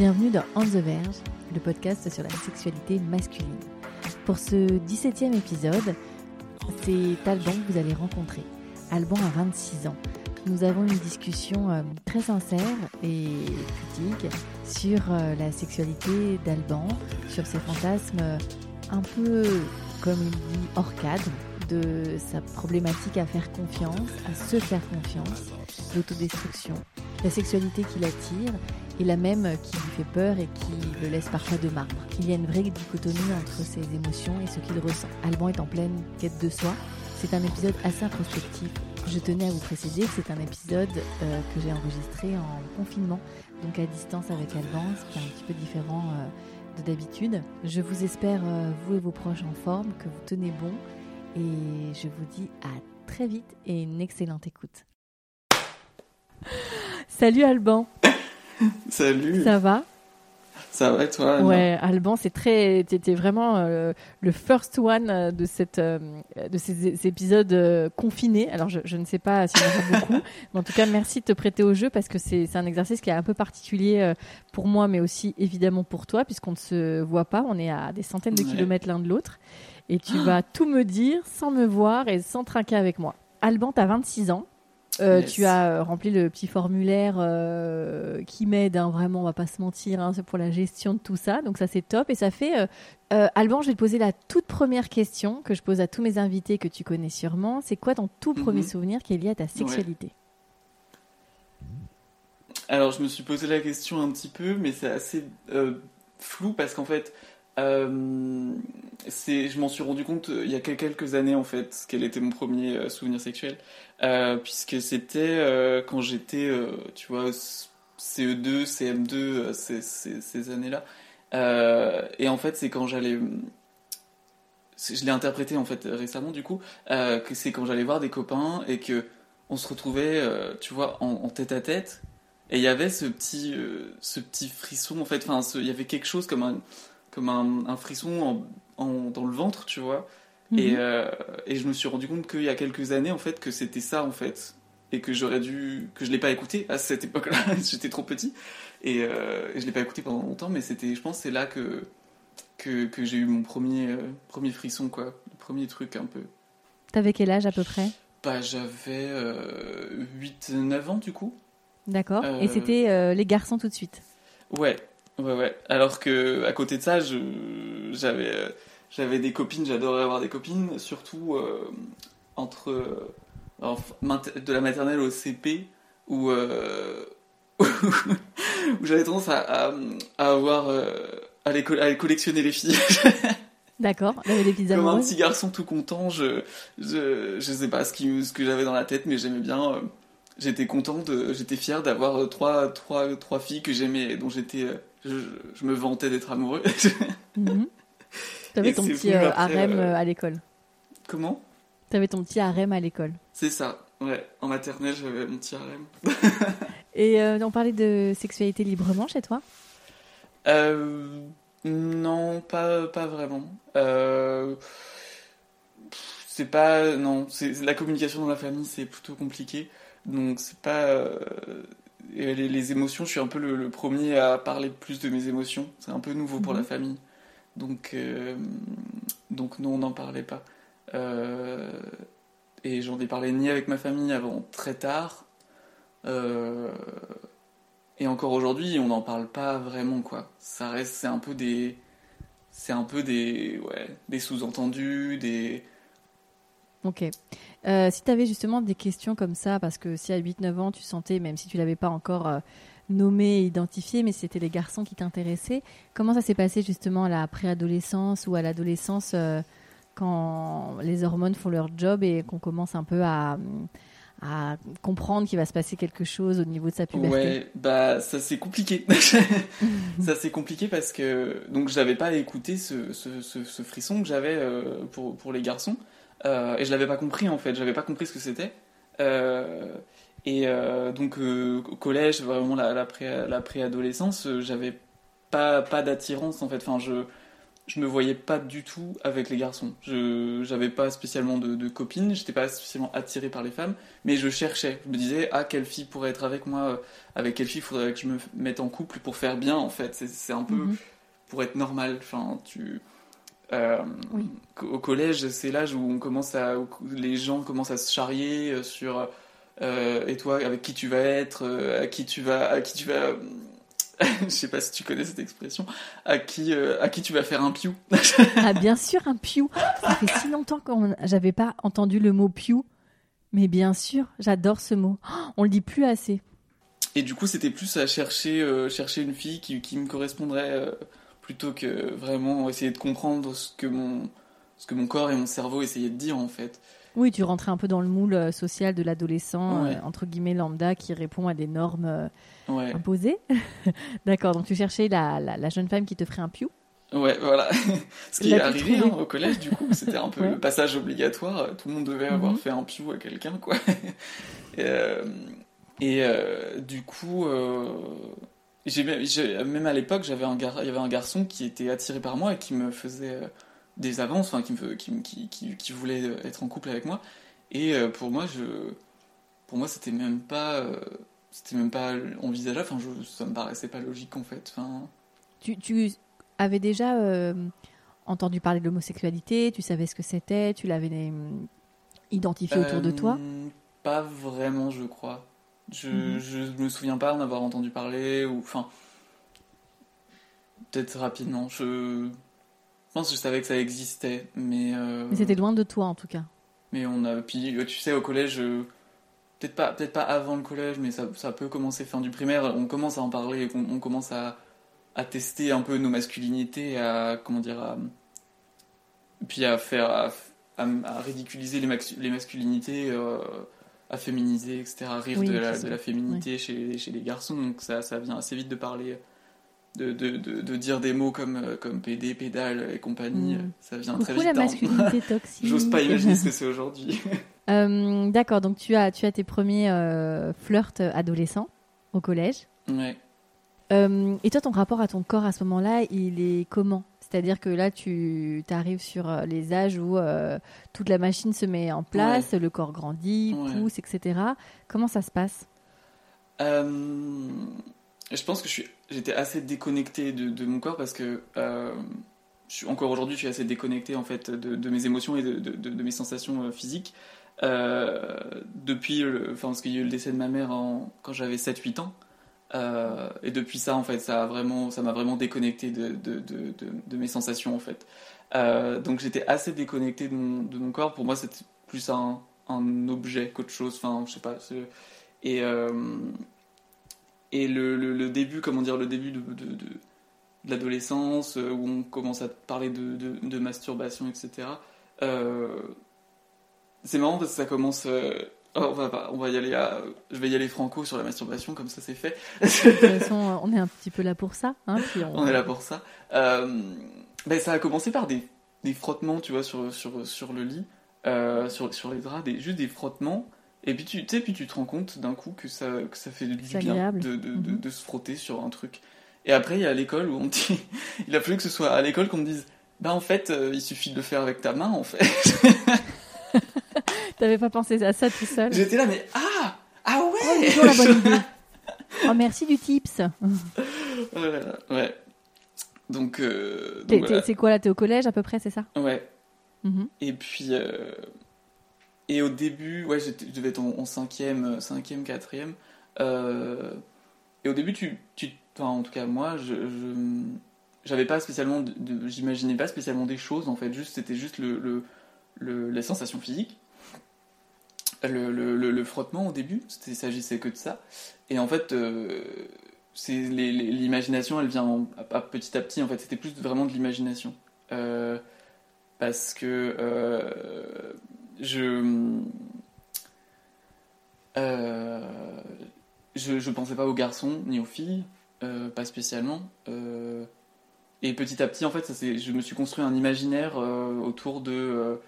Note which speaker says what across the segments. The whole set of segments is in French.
Speaker 1: Bienvenue dans On the Verge, le podcast sur la sexualité masculine. Pour ce 17e épisode, c'est Alban que vous allez rencontrer. Alban a 26 ans. Nous avons une discussion euh, très sincère et pudique sur euh, la sexualité d'Alban, sur ses fantasmes euh, un peu, comme il dit, hors cadre, de sa problématique à faire confiance, à se faire confiance, l'autodestruction, la sexualité qui l'attire et la même qui lui fait peur et qui le laisse parfois de marbre. Il y a une vraie dichotomie entre ses émotions et ce qu'il ressent. Alban est en pleine quête de soi. C'est un épisode assez introspectif. Je tenais à vous préciser que c'est un épisode euh, que j'ai enregistré en confinement, donc à distance avec Alban, ce qui est un petit peu différent euh, de d'habitude. Je vous espère, euh, vous et vos proches, en forme, que vous tenez bon, et je vous dis à très vite et une excellente écoute. Salut Alban,
Speaker 2: Salut.
Speaker 1: ça va?
Speaker 2: Ça va et toi Anna?
Speaker 1: Ouais, Alban, c'est très, t'étais vraiment euh, le first one euh, de cette, euh, de ces, ces épisodes euh, confinés. Alors, je, je ne sais pas s'il y en a beaucoup, mais en tout cas, merci de te prêter au jeu parce que c'est, c'est un exercice qui est un peu particulier pour moi, mais aussi évidemment pour toi, puisqu'on ne se voit pas. On est à des centaines de
Speaker 2: Ouais.
Speaker 1: kilomètres l'un de l'autre, et tu vas tout me dire sans me voir et sans trinquer avec moi. Alban, t'as 26 ans. Euh,
Speaker 2: Yes.
Speaker 1: Tu as euh, rempli le petit formulaire euh, qui m'aide, hein, vraiment, on va pas se mentir, hein, c'est pour la gestion de tout ça. Donc ça c'est top et ça fait. euh, Alban, je vais te poser la toute première question que je pose à tous mes invités que tu connais sûrement. C'est quoi ton tout premier
Speaker 2: Mhm.
Speaker 1: souvenir qui est lié à ta sexualité?
Speaker 2: Alors, je me suis posé la question un petit peu, mais c'est assez flou parce qu'en fait, euh, je m'en suis rendu compte il y a quel- quelques années en fait, quel était mon premier souvenir sexuel, Euh, puisque c'était euh, quand j'étais, euh, tu vois, CE2, CM2, euh, ces, ces- années-là. Et en fait, c'est quand j'allais. Je l'ai interprété en fait récemment du coup, que c'est quand j'allais voir des copains et que on se retrouvait, tu vois, en, tête à tête. Et il y avait ce petit, ce petit frisson en fait. Enfin, il y avait quelque chose comme un, comme un, un frisson dans le ventre, tu vois. Et,
Speaker 1: Mhm.
Speaker 2: euh, et je me suis rendu compte qu'il y a quelques années en fait que c'était ça en fait et que j'aurais dû que je l'ai pas écouté à cette époque-là j'étais trop petit et, euh, et je l'ai pas écouté pendant longtemps mais c'était je pense c'est là que que, que j'ai eu mon premier euh, premier frisson quoi le premier truc un peu
Speaker 1: T'avais quel âge à peu près?
Speaker 2: Bah j'avais 8 9 ans du coup
Speaker 1: D'accord.
Speaker 2: Euh,
Speaker 1: Et c'était euh, les garçons tout de suite?
Speaker 2: Ouais, ouais, ouais. Alors que à côté de ça, j'avais euh, j'avais des copines, j'adorais avoir des copines, surtout euh, entre euh, de la maternelle au CP où euh, où j'avais tendance à, à, à avoir à, les, à les collectionner les filles.
Speaker 1: D'accord. Des petites
Speaker 2: Comme un petit garçon tout content, je je je sais pas ce qui ce que j'avais dans la tête, mais j'aimais bien. J'étais content de, j'étais fier d'avoir trois, trois, trois filles que j'aimais, dont j'étais, je, je me vantais d'être amoureux.
Speaker 1: Mhm. T'avais ton petit euh, harem
Speaker 2: euh,
Speaker 1: euh, à l'école.
Speaker 2: Comment?
Speaker 1: T'avais ton petit harem à l'école.
Speaker 2: C'est ça, ouais. En maternelle, j'avais mon petit harem.
Speaker 1: Et euh, on parlait de sexualité librement chez toi?
Speaker 2: Euh, non, pas, pas vraiment. Euh, c'est pas, non, la communication dans la famille, c'est plutôt compliqué. Donc c'est pas les, les émotions. Je suis un peu le, le premier à parler plus de mes émotions. C'est un peu nouveau pour
Speaker 1: Mhm.
Speaker 2: la famille. Donc euh, donc non, on n'en parlait pas. Euh, et j'en ai parlé ni avec ma famille avant très tard. Euh, et encore aujourd'hui, on n'en parle pas vraiment, quoi. Ça reste, c'est un peu des, c'est un peu des, ouais, des sous-entendus, des.
Speaker 1: Ok. Si tu avais justement des questions comme ça, parce que si à 8-9 ans tu sentais, même si tu l'avais pas encore euh, nommé, identifié, mais c'était les garçons qui t'intéressaient, comment ça s'est passé justement à la préadolescence ou à l'adolescence euh, quand les hormones font leur job et qu'on commence un peu à, à comprendre qu'il va se passer quelque chose au niveau de sa puberté?
Speaker 2: Ouais, bah ça c'est compliqué. ça c'est compliqué parce que donc j'avais pas écouté ce, ce, ce, frisson que j'avais euh, pour, pour les garçons euh, et je l'avais pas compris en fait, j'avais pas compris ce que c'était. Euh, et donc au collège, vraiment la, la, pré, la préadolescence, j'avais pas, pas d'attirance en fait. Enfin, je, je me voyais pas du tout avec les garçons. Je j'avais pas spécialement de, de copines, j'étais pas spécialement attiré par les femmes, mais je cherchais. Je me disais ah quelle fille pourrait être avec moi, avec quelle fille faudrait que je me mette en couple pour faire bien en fait. C'est un peu mhm. pour être normal. Enfin tu euh, au collège c'est l'âge où on commence à où les gens commencent à se charrier euh, sur euh, et toi avec qui tu vas être, à qui tu vas à qui tu vas je sais pas si tu connais cette expression, à qui, euh, à qui tu vas faire un piou.
Speaker 1: ah bien sûr, un piou. Ça fait si longtemps que j'avais pas entendu le mot piou. Mais bien sûr, j'adore ce mot. on le dit plus assez.
Speaker 2: Et du coup, c'était plus à chercher, euh, chercher une fille qui, qui me correspondrait euh, plutôt que vraiment essayer de comprendre ce que, mon, ce que mon corps et mon cerveau essayaient de dire en fait.
Speaker 1: Oui, tu rentrais un peu dans le moule social de l'adolescent, entre guillemets lambda, qui répond à des normes imposé. D'accord, donc tu cherchais la, la, jeune femme qui te ferait un piou
Speaker 2: Ouais, voilà. Ce qui est arrivé hein, au collège, du coup, c'était un peu le passage obligatoire. Tout le monde devait avoir mhm. fait un piou à quelqu'un, quoi. et, euh, euh, du coup, euh, même à l'époque, j'avais un il y avait un garçon qui était attiré par moi et qui me faisait des avances, enfin, qui, me, qui, qui, qui, voulait être en couple avec moi. Et pour moi, je, pour moi, c'était même pas c'était même pas envisageable. Enfin, je, ça me paraissait pas logique en fait. Enfin...
Speaker 1: Tu, tu avais déjà euh, entendu parler de l'homosexualité Tu savais ce que c'était Tu l'avais euh, identifié autour de toi? Euh,
Speaker 2: Pas vraiment, je crois. Je, mhm. je me souviens pas en avoir entendu parler ou enfin peut-être rapidement. Je... pense que je savais que ça existait, mais.
Speaker 1: Mais c'était loin de toi en tout cas.
Speaker 2: Mais on a puis tu sais au collège peut-être pas, peut pas avant le collège, mais ça, ça, peut commencer fin du primaire. On commence à en parler, on, on commence à, à, tester un peu nos masculinités, à comment dire, à, puis à faire, à, à ridiculiser les, les masculinités, euh, à féminiser, etc., à rire de, la, de, la, féminité chez, chez, les garçons. Donc ça, ça vient assez vite de parler. De, de, de, dire des mots comme, euh, comme PD, pédale et compagnie, mm. ça vient très vite.
Speaker 1: la masculinité toxique.
Speaker 2: J'ose pas imaginer ce que c'est aujourd'hui.
Speaker 1: Euh, d'accord, donc tu as, tu as tes premiers euh, flirts adolescents au collège.
Speaker 2: Ouais.
Speaker 1: Euh, et toi, ton rapport à ton corps à ce moment-là, il est comment? C'est-à-dire que là, tu arrives sur les âges où toute la machine se met en place, le corps grandit, pousse, etc. Comment ça se passe?
Speaker 2: Je pense que j'étais assez déconnecté de, mon corps parce que je suis, encore aujourd'hui, je suis assez déconnecté en fait de, mes émotions et de, mes sensations physiques. Euh, depuis, enfin, parce qu'il y a eu le décès de ma mère quand j'avais 7-8 ans. Euh, et depuis ça, en fait, ça a vraiment, m'a vraiment déconnecté de, mes sensations, en fait. Euh, donc j'étais assez déconnecté de mon, de mon corps. Pour moi, c'était plus un, un objet qu'autre chose. Enfin, je sais pas. Et et le, le, début, comment dire, le début de, de, de, l'adolescence, où on commence à parler de, de, masturbation, etc. Euh, c'est marrant parce que ça commence. Euh, oh, on, va, on va y aller à... Je vais y aller franco sur la masturbation, comme ça c'est fait.
Speaker 1: de toute façon, on est un petit peu là pour ça. Hein,
Speaker 2: on... est là pour ça. Euh, ben, ça a commencé par des, des, frottements, tu vois, sur, sur, sur le lit, euh, sur, sur les draps, des, juste des frottements. Et puis tu, sais, puis tu te rends compte d'un coup que ça, que ça fait du bien de, de, de, mhm. de, se frotter sur un truc. Et après, il y a l'école où on dit. il a fallu que ce soit à l'école qu'on me dise Bah, en fait, il suffit de le faire avec ta main, en fait.
Speaker 1: T'avais pas pensé à ça tout seul
Speaker 2: J'étais là, mais ah Ah ouais
Speaker 1: Oh, la bonne idée. oh, merci du tips.
Speaker 2: ouais. Donc. Euh,
Speaker 1: c'est quoi là T'es au collège à peu près, c'est ça?
Speaker 2: Ouais. Mhm. Et puis. Euh, et au début, ouais, je devais être en, cinquième, cinquième, quatrième. Euh, et au début, tu, en tout cas moi, j'avais pas spécialement, j'imaginais pas spécialement des choses en fait. Juste, c'était juste le, le, les sensations physiques le, le, frottement au début, il s'agissait que de ça. Et en fait, euh, l'imagination, elle vient petit à petit. En fait, c'était plus vraiment de l'imagination. Euh, parce que euh, je. Euh, je, je pensais pas aux garçons ni aux filles, euh, pas spécialement. Euh, et petit à petit, en fait, ça, je me suis construit un imaginaire autour de.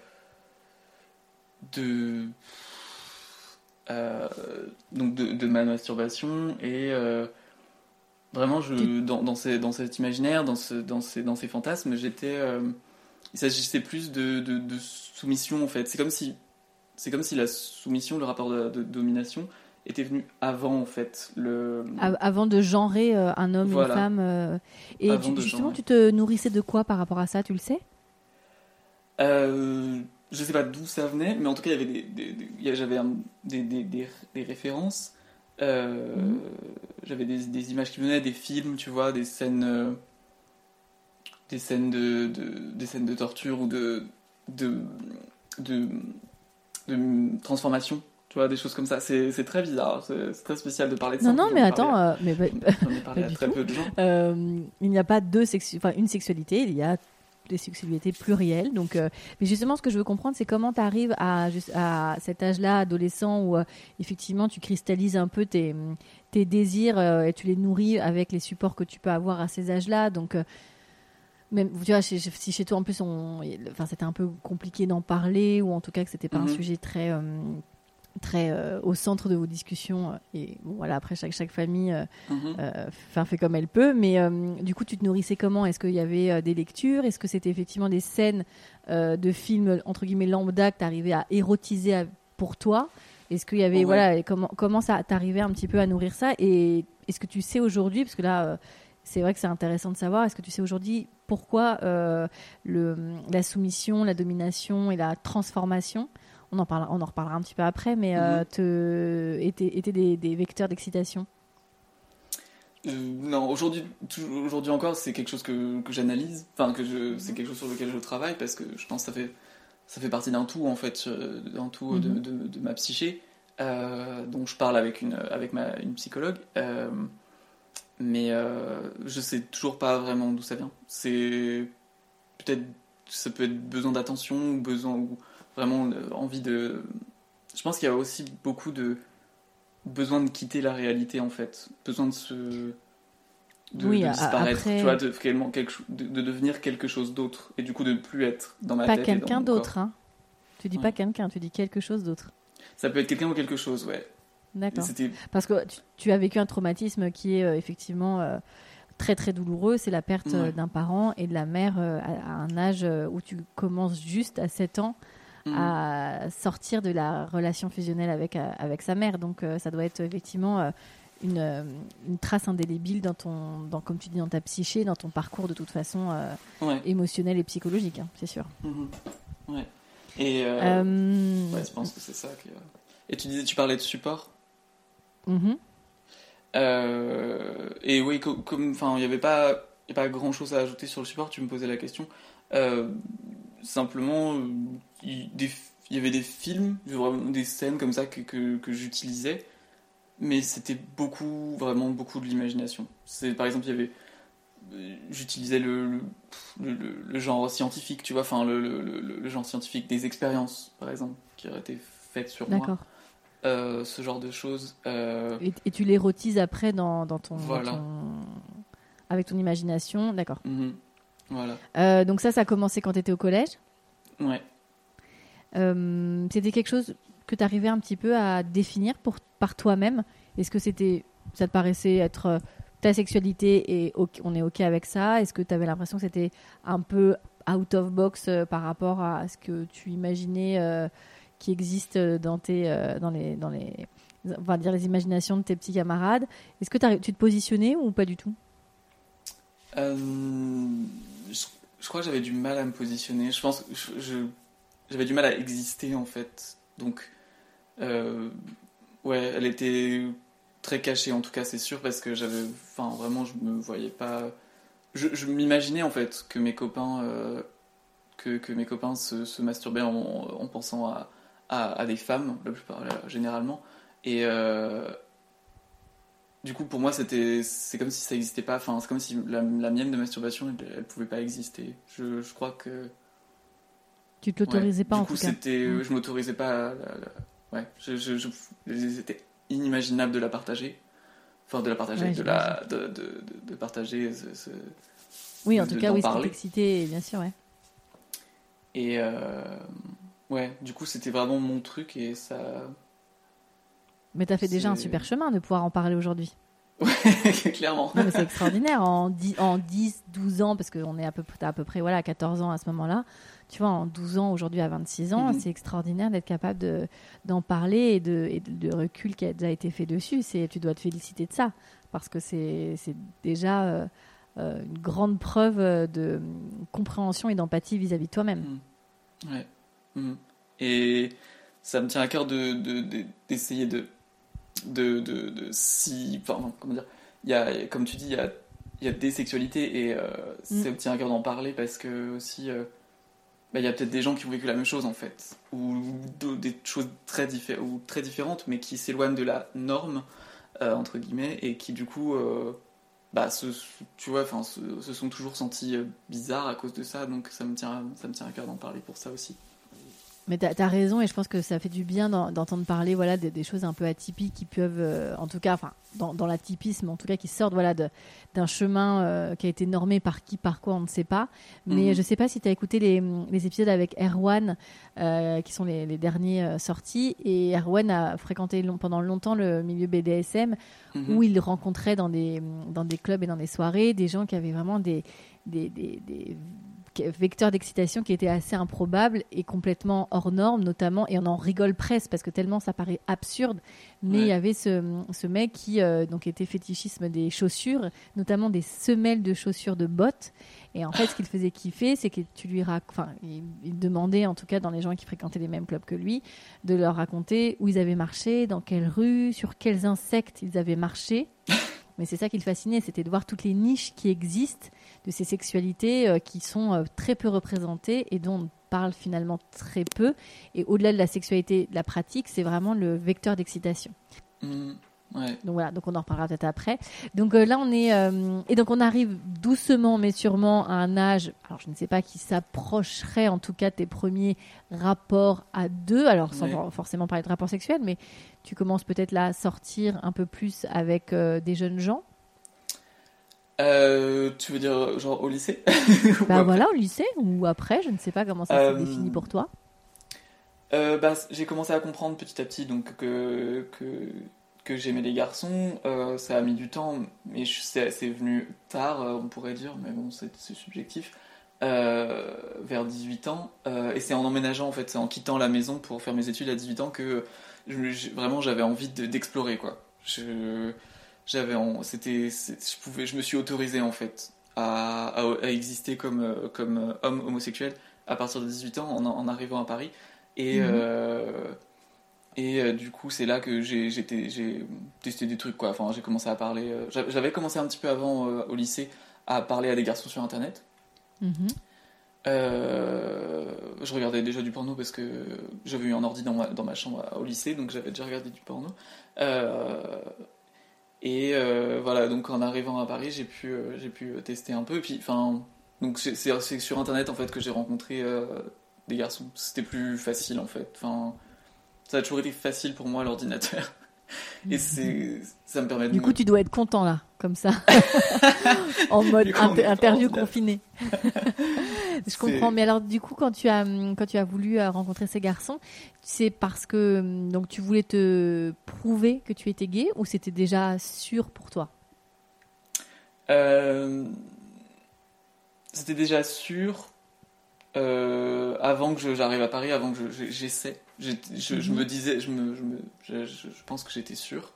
Speaker 2: de. donc de, de ma masturbation et vraiment je dans, dans, ces- dans cet imaginaire dans, ce, dans, ces, dans ces fantasmes j'étais il s'agissait plus de, de, de soumission en fait c'est comme si c'est comme si la soumission le rapport de, de domination était venu avant en fait le
Speaker 1: Av- Avant de genrer euh, un homme,
Speaker 2: Voilà.
Speaker 1: une femme. euh, Et tu- justement, tu te nourrissais de quoi par rapport à ça Tu le sais?
Speaker 2: Euh, je sais pas d'où ça venait, mais en tout cas, il y avait des, des- des- il y a- j'avais des, des, références. Euh,
Speaker 1: Mhm.
Speaker 2: J'avais des, des images qui venaient, des films, tu vois, des scènes, euh, des scènes de, de- des scènes de torture ou de, de, de, de transformation, tu vois, des choses comme ça. C'est très bizarre, c'est très spécial de parler de ça.
Speaker 1: Non, non, mais
Speaker 2: ai
Speaker 1: attends, euh, mais bah,
Speaker 2: J'en ai parlé
Speaker 1: pas
Speaker 2: à
Speaker 1: du
Speaker 2: très
Speaker 1: tout.
Speaker 2: peu de gens.
Speaker 1: Euh, il n'y a pas deux sexu- enfin, une sexualité, il y a des sexualités plurielles. Donc, euh, mais justement, ce que je veux comprendre, c'est comment tu arrives à, à cet âge-là, adolescent, où effectivement tu cristallises un peu tes, tes désirs et tu les nourris avec les supports que tu peux avoir à ces âges-là. Donc, même, tu vois, si chez toi en plus, on, enfin, c'était un peu compliqué d'en parler, ou en tout cas que c'était pas un
Speaker 2: Mhm.
Speaker 1: sujet très, euh, très euh, au centre de vos discussions. Et bon, voilà, après chaque chaque famille. euh,
Speaker 2: Mhm.
Speaker 1: euh, fait comme elle peut. Mais euh, du coup, tu te nourrissais comment? Est-ce qu'il y avait euh, des lectures? Est-ce que c'était effectivement des scènes euh, de films entre guillemets lambda que tu arrivais à érotiser à- pour toi? Est-ce qu'il y avait
Speaker 2: Ouais.
Speaker 1: voilà et comment comment ça t'arrivait un petit peu à nourrir ça? Et est-ce que tu sais aujourd'hui parce que là euh, c'est vrai que c'est intéressant de savoir. Est-ce que tu sais aujourd'hui pourquoi euh, le, la soumission, la domination et la transformation on en, parlera, on en reparlera un petit peu après, mais euh,
Speaker 2: Mhm.
Speaker 1: te, étaient, étaient des, des vecteurs d'excitation
Speaker 2: Euh, non, aujourd'hui, encore, c'est quelque chose que, que j'analyse. Enfin, que je, c'est quelque chose sur lequel je travaille parce que je pense que ça fait, ça fait partie d'un tout en fait, d'un tout de,
Speaker 1: Mhm.
Speaker 2: de- de ma psyché. Euh, dont je parle avec une, avec ma, une psychologue. Euh, mais euh, je sais toujours pas vraiment d'où ça vient. C'est peut-être, ça peut être besoin d'attention ou besoin ou vraiment euh, envie de. Je pense qu'il y a aussi beaucoup de besoin de quitter la réalité en fait, besoin de se de,
Speaker 1: Oui,
Speaker 2: de
Speaker 1: a-
Speaker 2: disparaître,
Speaker 1: après-
Speaker 2: tu vois, de, quelque de, de devenir quelque chose d'autre et du coup de ne plus être dans ma
Speaker 1: Pas
Speaker 2: tête. dans
Speaker 1: quelqu'un d'autre, hein. Tu dis pas quelqu'un, tu dis quelque chose d'autre.
Speaker 2: Ça peut être quelqu'un ou quelque chose, ouais.
Speaker 1: D'accord. Parce que tu, tu as vécu un traumatisme qui est euh, effectivement euh, très très douloureux, c'est la perte euh,
Speaker 2: Ouais.
Speaker 1: d'un parent et de la mère à, à un âge où tu commences juste à 7 ans
Speaker 2: Mhm.
Speaker 1: à sortir de la relation fusionnelle avec, avec sa mère. Donc ça doit être effectivement une, une trace indélébile dans ton, dans, comme tu dis, dans ta psyché, dans ton parcours de toute façon euh,
Speaker 2: ouais.
Speaker 1: émotionnel et psychologique, hein, c'est sûr.
Speaker 2: Mhm. ouais. Et euh,
Speaker 1: Euh,
Speaker 2: ouais, je pense que c'est ça. qui, Et tu disais, tu parlais de support?
Speaker 1: Mhm.
Speaker 2: Euh, et oui, co- comme, enfin, il n'y avait pas, y pas grand chose à ajouter sur le support. Tu me posais la question. Euh, simplement, il, y avait des films, vraiment des scènes comme ça que, que, que j'utilisais, mais c'était beaucoup, vraiment beaucoup de l'imagination. C'est par exemple, il y avait, euh, j'utilisais le, le, le- le- le genre scientifique, tu vois, enfin le genre scientifique des expériences, par exemple, qui auraient été faites sur moi. Euh, ce genre de choses. Euh,
Speaker 1: Et, et tu l'érotises après dans, dans ton, dans
Speaker 2: Voilà.
Speaker 1: ton- avec ton imagination, d'accord.
Speaker 2: mhm. Voilà.
Speaker 1: Euh, donc ça, ça a commencé quand tu étais au collège?
Speaker 2: Ouais.
Speaker 1: C'était quelque chose que tu arrivais un petit peu à définir pour, par toi-même? Est-ce que c'était, ça te paraissait être ta sexualité et on est ok avec ça? Est-ce que tu avais l'impression que c'était un peu out of box par rapport à ce que tu imaginais qui existe dans tes, euh, dans les, dans les, va dire les imaginations de tes petits camarades Est-ce que tu te positionnais ou pas du tout?
Speaker 2: Euh, je, crois que j'avais du mal à me positionner. Je pense que j'avais du mal à exister en fait. Donc, euh, ouais, elle était très cachée en tout cas, c'est sûr, parce que j'avais, enfin, vraiment, je me voyais pas. Je, m'imaginais en fait que mes copains, euh, que, mes copains se, se masturbaient en, en pensant à, à, à des femmes, la plupart, euh, généralement. Et euh, du coup, pour moi, c'était, c'est comme si ça n'existait pas. Enfin, c'est comme si la, la mienne de masturbation, elle, elle pouvait pas exister. Je, je crois que.
Speaker 1: Tu te l'autorisais
Speaker 2: ouais.
Speaker 1: pas
Speaker 2: du
Speaker 1: en
Speaker 2: coup,
Speaker 1: tout cas
Speaker 2: c'était,
Speaker 1: Mm.
Speaker 2: je m'autorisais pas. à- ouais, je, je, je- c'était inimaginable de la partager. Enfin, de la partager,
Speaker 1: Ouais,
Speaker 2: de, la, de, de, de- de partager ce, ce-
Speaker 1: Oui, en tout cas, oui, c'est
Speaker 2: parler.
Speaker 1: excité, bien sûr, ouais.
Speaker 2: Et euh, ouais, du coup, c'était vraiment mon truc et ça.
Speaker 1: Mais t'as fait déjà un super chemin de pouvoir en parler aujourd'hui.
Speaker 2: Ouais, clairement.
Speaker 1: Non, mais c'est extraordinaire. En 10, en 10, 12 ans, parce qu'on est à peu, t'as à peu près voilà, 14 ans à ce moment-là, tu vois, en 12 ans, aujourd'hui à 26 ans,
Speaker 2: Mhm.
Speaker 1: c'est extraordinaire d'être capable de, d'en parler et de, et de, recul qui a déjà été fait dessus. C'est, tu dois te féliciter de ça, parce que c'est, déjà euh, euh, une grande preuve de compréhension et d'empathie vis-à-vis de toi-même.
Speaker 2: Mm. Ouais. Mm. Et ça me tient à cœur de, de- de- d'essayer de, de, de, de si. Enfin, comment dire y a, Comme tu dis, il y a, y a des sexualités et euh, ça me tient à cœur d'en parler parce que aussi. euh, bah, il y a peut-être des gens qui ont vécu la même chose en fait, ou, de- des choses très, diffé- ou très différentes, mais qui s'éloignent de la norme, euh, entre guillemets, et qui du coup, euh, bah, se, tu vois, enfin, se, se sont toujours sentis euh, bizarres à cause de ça, donc ça me tient, ça me tient à cœur d'en parler pour ça aussi.
Speaker 1: Mais tu as, raison et je pense que ça fait du bien d'en- d'entendre parler voilà, des, des choses un peu atypiques qui peuvent, euh, en tout cas, enfin, dans, dans l'atypisme, en tout cas, qui sortent voilà, d'un chemin euh, qui a été normé par qui, par quoi, on ne sait pas. Mais
Speaker 2: Mhm.
Speaker 1: je ne sais pas si tu as écouté les, les épisodes avec Erwan, euh, qui sont les, les derniers sortis. Et Erwan a fréquenté long- pendant longtemps le milieu BDSM
Speaker 2: Mhm.
Speaker 1: où il rencontrait dans des, dans des clubs et dans des soirées des gens qui avaient vraiment des, des, des- des vecteurs d'excitation qui étaient assez improbables et complètement hors normes, notamment, et on en rigole presque parce que tellement ça paraît absurde, mais
Speaker 2: Ouais.
Speaker 1: il y avait ce, ce mec qui euh, donc était fétichisme des chaussures, notamment des semelles de chaussures de bottes. Et en fait, ce qu'il faisait kiffer, c'est que tu lui enfin, il, il demandait, en tout cas dans les gens qui fréquentaient les mêmes clubs que lui, de leur raconter où ils avaient marché, dans quelle rue, sur quels insectes ils avaient marché. Mais c'est ça qui le fascinait, c'était de voir toutes les niches qui existent de ces sexualités euh, qui sont euh, très peu représentées et dont on parle finalement très peu. Et au-delà de la sexualité, de la pratique, c'est vraiment le vecteur d'excitation.
Speaker 2: Mhm. Ouais.
Speaker 1: Donc voilà, donc on en reparlera peut-être après. Donc euh, là, on est euh, et donc on arrive doucement mais sûrement à un âge. Alors je ne sais pas qui s'approcherait en tout cas de tes premiers rapports à deux. Alors sans
Speaker 2: Ouais.
Speaker 1: forcément parler de rapports sexuels, mais tu commences peut-être là à sortir un peu plus avec euh, des jeunes gens.
Speaker 2: Euh, tu veux dire genre au lycée?
Speaker 1: Bah voilà, au lycée ou après, je ne sais pas comment ça
Speaker 2: Euh,
Speaker 1: s'est défini pour toi.
Speaker 2: Euh, bah, j'ai commencé à comprendre petit à petit donc que que, que j'aimais les garçons. Euh, ça a mis du temps, mais c'est venu tard, euh, on pourrait dire, mais bon, c'est c'est subjectif. Euh, vers 18 ans, Euh, et c'est en emménageant en fait, c'est en quittant la maison pour faire mes études à 18 ans que je- vraiment j'avais envie de- d'explorer quoi. Je j'avais c'était je pouvais je me suis autorisé en fait à, à, à exister comme comme euh, homme homosexuel à partir de 18 ans en, en arrivant à Paris et
Speaker 1: Mhm.
Speaker 2: euh, et euh, du coup c'est là que j'ai testé des trucs quoi enfin j'ai commencé à parler euh, j'a- j'avais commencé un petit peu avant euh, au lycée à parler à des garçons sur internet
Speaker 1: Mhm.
Speaker 2: Euh, je regardais déjà du porno parce que j'avais eu un ordi dans ma, dans ma chambre au lycée, donc j'avais déjà regardé du porno. Euh, et euh, voilà, donc en arrivant à Paris, j'ai pu, j'ai pu tester un peu. Puis, enfin, donc c'est sur Internet en fait que j'ai rencontré des garçons. C'était plus facile en fait. Enfin, ça a toujours été facile pour moi l'ordinateur. Et c'est, ça me permet de
Speaker 1: Du
Speaker 2: me-
Speaker 1: coup, tu dois être content là, comme ça, en mode
Speaker 2: coup,
Speaker 1: inter- interview
Speaker 2: ordinaire.
Speaker 1: Je comprends. Mais alors, du coup, quand tu as hum, quand tu as voulu euh, rencontrer ces garçons, c'est parce que hum, donc tu voulais te prouver que tu étais gay ou c'était déjà sûr pour toi?
Speaker 2: Euh, C'était déjà sûr euh, avant que j'arrive à Paris, avant que je- je- j'essaie. Je, je
Speaker 1: Mhm.
Speaker 2: me disais, je, me, je, me- pense que j'étais sûr.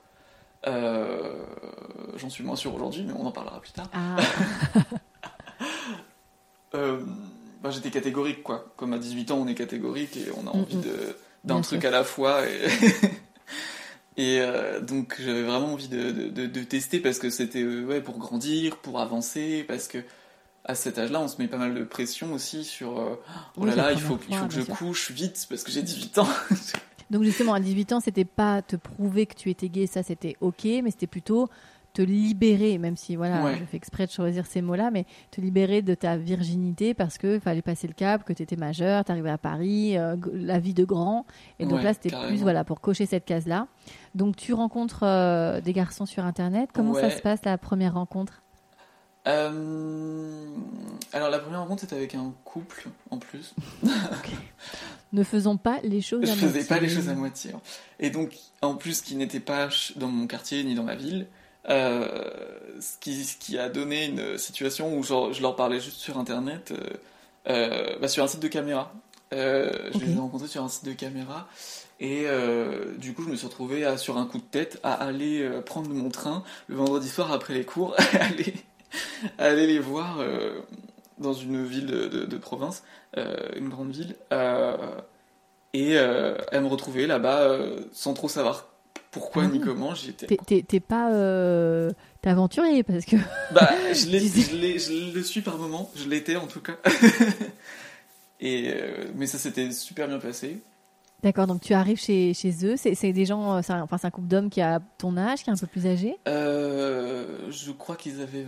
Speaker 2: Euh, J'en suis moins sûr aujourd'hui, mais on en parlera plus tard.
Speaker 1: Ah,
Speaker 2: Euh, bah, J'étais catégorique, quoi. Comme à 18 ans, on est catégorique et on a envie
Speaker 1: Mhm.
Speaker 2: de- d'un truc
Speaker 1: sûr.
Speaker 2: à la fois. Et, et euh, donc, j'avais vraiment envie de, de- de- tester parce que c'était euh, ouais, pour grandir, pour avancer, parce que à cet âge-là, on se met pas mal de pression aussi sur euh, oh là là, il faut, il faut que je
Speaker 1: sûr.
Speaker 2: couche vite parce que j'ai 18 ans.
Speaker 1: donc justement, à 18 ans, c'était pas te prouver que tu étais gay, ça c'était ok, mais c'était plutôt te libérer, même si voilà,
Speaker 2: Ouais.
Speaker 1: je fais exprès de choisir ces mots-là, mais te libérer de ta virginité parce que fallait passer le cap, que tu étais majeur, tu arrivais à Paris, euh, la vie de grand. Et donc
Speaker 2: Ouais,
Speaker 1: là, c'était plus voilà, pour cocher cette case-là. Donc tu rencontres euh, des garçons sur Internet. Comment ça se passe la première rencontre?
Speaker 2: Euh, Alors la première rencontre c'était avec un couple en plus.
Speaker 1: Ne faisons pas les choses
Speaker 2: Je
Speaker 1: à
Speaker 2: faisais
Speaker 1: moitié.
Speaker 2: pas les choses à moitié. hein. Et donc en plus qui n'était pas dans mon quartier ni dans ma ville, euh, ce, qui, ce qui a donné une situation où genre, je leur parlais juste sur internet, euh, euh, bah, sur un site de caméra. Euh, je les ai rencontrés sur un site de caméra. Et du coup, je me suis retrouvé à- sur un coup de tête à aller prendre mon train le vendredi soir après les cours, aller, aller les voir dans une ville de, de- de province, une grande ville, et à me retrouver là-bas sans trop savoir pourquoi
Speaker 1: Ah
Speaker 2: ni comment. J'y étais.
Speaker 1: T'es- pas euh, t'es aventurier parce que
Speaker 2: Bah, je, je, le suis par moment, je l'étais en tout cas. et, euh, mais ça s'était super bien passé.
Speaker 1: D'accord, donc tu arrives chez, chez eux, c'est des gens, euh, c'est un- enfin c'est un couple d'hommes qui a ton âge, qui est un peu plus âgé?
Speaker 2: Euh, je crois qu'ils avaient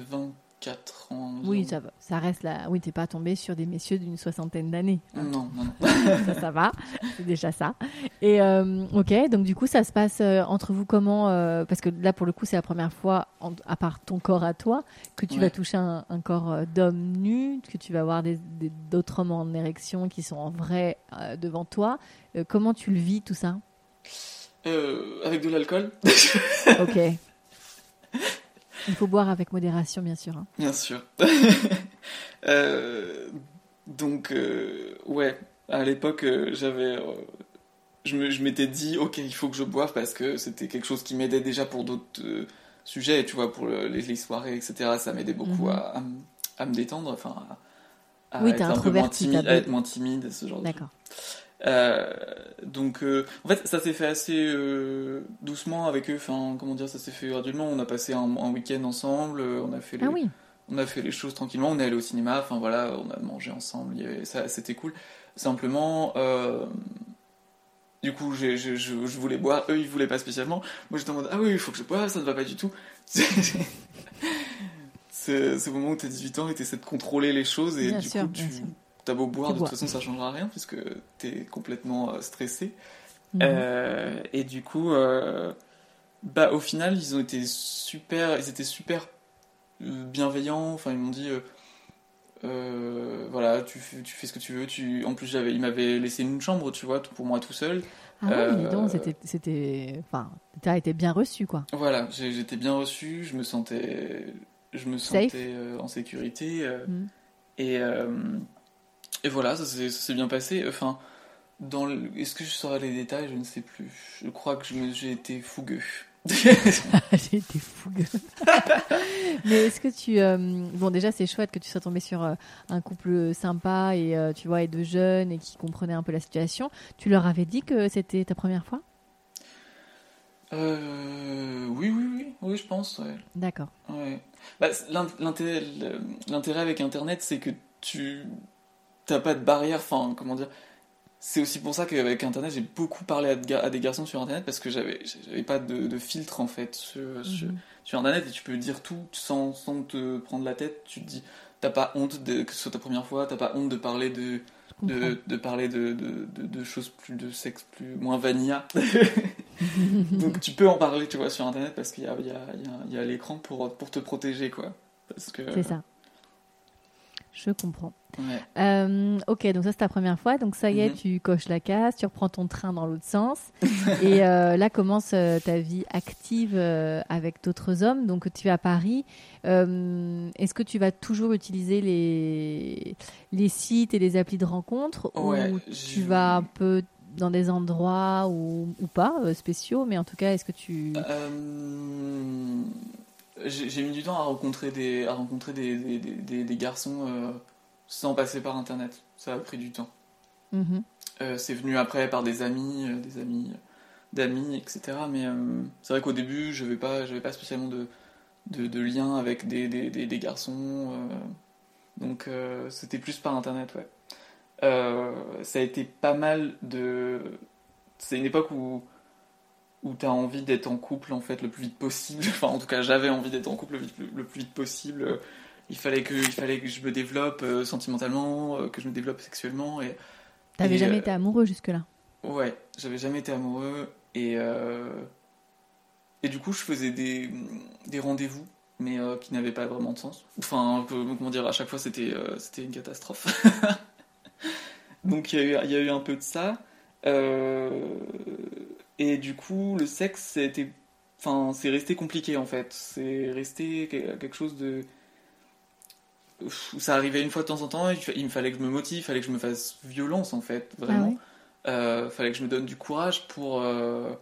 Speaker 2: 24 ans.
Speaker 1: Oui, ça va, ça reste là. Oui, t'es pas tombé sur des messieurs d'une soixantaine d'années.
Speaker 2: Non, non, non.
Speaker 1: ça, ça va, c'est déjà ça. Et euh, ok, donc du coup, ça se passe euh, entre vous comment euh, Parce que là, pour le coup, c'est la première fois, en- à part ton corps à toi, que tu
Speaker 2: Ouais.
Speaker 1: vas toucher un, un corps d'homme nu, que tu vas voir d'autres hommes en érection qui sont en vrai devant toi. Comment tu le vis tout ça?
Speaker 2: Avec de l'alcool,
Speaker 1: Ok. Il faut boire avec modération, bien sûr. hein.
Speaker 2: bien sûr. Euh, donc, euh, ouais, à l'époque, euh, j'avais. euh, je m'étais dit, ok, il faut que je boive parce que c'était quelque chose qui m'aidait déjà pour d'autres sujets, tu vois, pour le- les, les soirées, etc. Ça m'aidait beaucoup
Speaker 1: Mhm.
Speaker 2: à, à me- détendre, enfin, à, à
Speaker 1: Oui,
Speaker 2: être un peu moins timide, à être moins timide, ce genre de
Speaker 1: D'accord.
Speaker 2: Euh, donc, euh, en fait, ça s'est fait assez euh, doucement avec eux. Enfin, comment dire, ça s'est fait graduellement. On a passé un, un week-end ensemble. On a fait les,
Speaker 1: Ah oui.
Speaker 2: on a fait les choses tranquillement. On est allé au cinéma. Enfin voilà, on a mangé ensemble. il y avait- ça, c'était cool. Simplement, du coup, j'ai- je, je, je voulais boire. Eux, ils voulaient pas spécialement. Moi, j'étais en mode ah oui, il faut que je boive. Ça ne va pas du tout. C'est ce moment où tu as 18 ans et tu essaies de contrôler les choses et
Speaker 1: Bien
Speaker 2: du
Speaker 1: sûr,
Speaker 2: coup,
Speaker 1: bien
Speaker 2: tu
Speaker 1: sûr.
Speaker 2: as beau boire,
Speaker 1: Tu
Speaker 2: de
Speaker 1: bois.
Speaker 2: toute façon, ça changera rien puisque tu es complètement euh, stressé.
Speaker 1: Mhm.
Speaker 2: Euh, et du coup, euh, bah, au final, ils ont été super, ils étaient super bienveillants. Enfin, ils m'ont dit, euh, voilà, tu, fais- tu fais ce que tu veux. Tu, en plus, j'avais, ils m'avaient laissé une chambre, tu vois, pour moi tout seul.
Speaker 1: Ah oui, dis donc, c'était, c'était, enfin, t'as été bien reçu, quoi.
Speaker 2: Voilà, j'étais bien reçu. Je me sentais, je me
Speaker 1: Safe.
Speaker 2: sentais en sécurité.
Speaker 1: Mhm.
Speaker 2: Et, et voilà, ça s'est bien passé. Enfin, dans le- est-ce que je saurais les détails? Je ne sais plus. Je crois que j'ai été fougueux.
Speaker 1: J'ai été fougueux. Mais est-ce que tu, euh, bon, déjà, c'est chouette que tu sois tombé sur euh, un couple sympa et euh, tu vois, et de jeunes et qui comprenaient un peu la situation. Tu leur avais dit que c'était ta première fois?
Speaker 2: Euh, oui, oui, oui, oui, je pense. Ouais.
Speaker 1: D'accord.
Speaker 2: Ouais. Bah, l'intérêt avec Internet, c'est que tu t'as pas de barrière. Enfin, comment dire C'est aussi pour ça qu'avec Internet, j'ai beaucoup parlé à, de ga- à des garçons sur Internet parce que j'avais, pas de, de filtre en fait sur,
Speaker 1: Mhm.
Speaker 2: sur Internet et tu peux dire tout sans, sans te prendre la tête. Tu te dis, t'as pas honte de, que ce soit ta première fois, t'as pas honte de parler de, de, de parler de, de, de, de choses plus de sexe plus moins vanilla. Donc tu peux en parler, tu vois, sur Internet parce qu'il y a, l'écran pour, pour te protéger, quoi. Parce que,
Speaker 1: C'est ça. Je comprends.
Speaker 2: Ouais.
Speaker 1: Euh, ok, donc ça c'est ta première fois. Donc ça y est,
Speaker 2: Mhm.
Speaker 1: tu coches la case, tu reprends ton train dans l'autre sens. et euh, là commence euh, ta vie active avec d'autres hommes. Donc tu es à Paris. Est-ce que tu vas toujours utiliser les, les sites et les applis de rencontres
Speaker 2: Ouais,
Speaker 1: ou tu vas un peu dans des endroits ou, ou pas spéciaux? Mais en tout cas, est-ce que tu...
Speaker 2: J'ai mis du temps à rencontrer des, à rencontrer des, des, des- des- des garçons euh, sans passer par Internet. Ça a pris du temps.
Speaker 1: Mhm.
Speaker 2: Euh, c'est venu après par des amis, euh, des amis, d'amis, etc. Mais c'est vrai qu'au début, je n'avais pas, j'avais pas spécialement de, de, de lien avec des, des, garçons. donc c'était plus par internet, ouais. Ça a été pas mal de. C'est une époque où où tu as envie d'être en couple en fait le plus vite possible. Enfin, en tout cas, j'avais envie d'être en couple le, vite- le plus vite possible. Il fallait que, il fallait que je me développe euh, sentimentalement, euh, que je me développe sexuellement. Et
Speaker 1: T'avais
Speaker 2: Et,
Speaker 1: jamais
Speaker 2: euh,
Speaker 1: été amoureux jusque-là?
Speaker 2: Ouais, j'avais jamais été amoureux. Et, euh, et du coup, je faisais des, des rendez-vous, mais euh, qui n'avaient pas vraiment de sens. Enfin, que- comment dire, à chaque fois, c'était euh, c'était une catastrophe. Donc, y, il y a eu un peu de ça. Et du coup, le sexe, c'était, enfin, c'est resté compliqué en fait. C'est resté que- quelque chose de. Ça arrivait une fois de temps en temps, il me fallait que je me motive, il fallait que je me fasse violence en fait, vraiment.
Speaker 1: Ah ouais
Speaker 2: Euh, fallait que je me donne du courage pour, euh,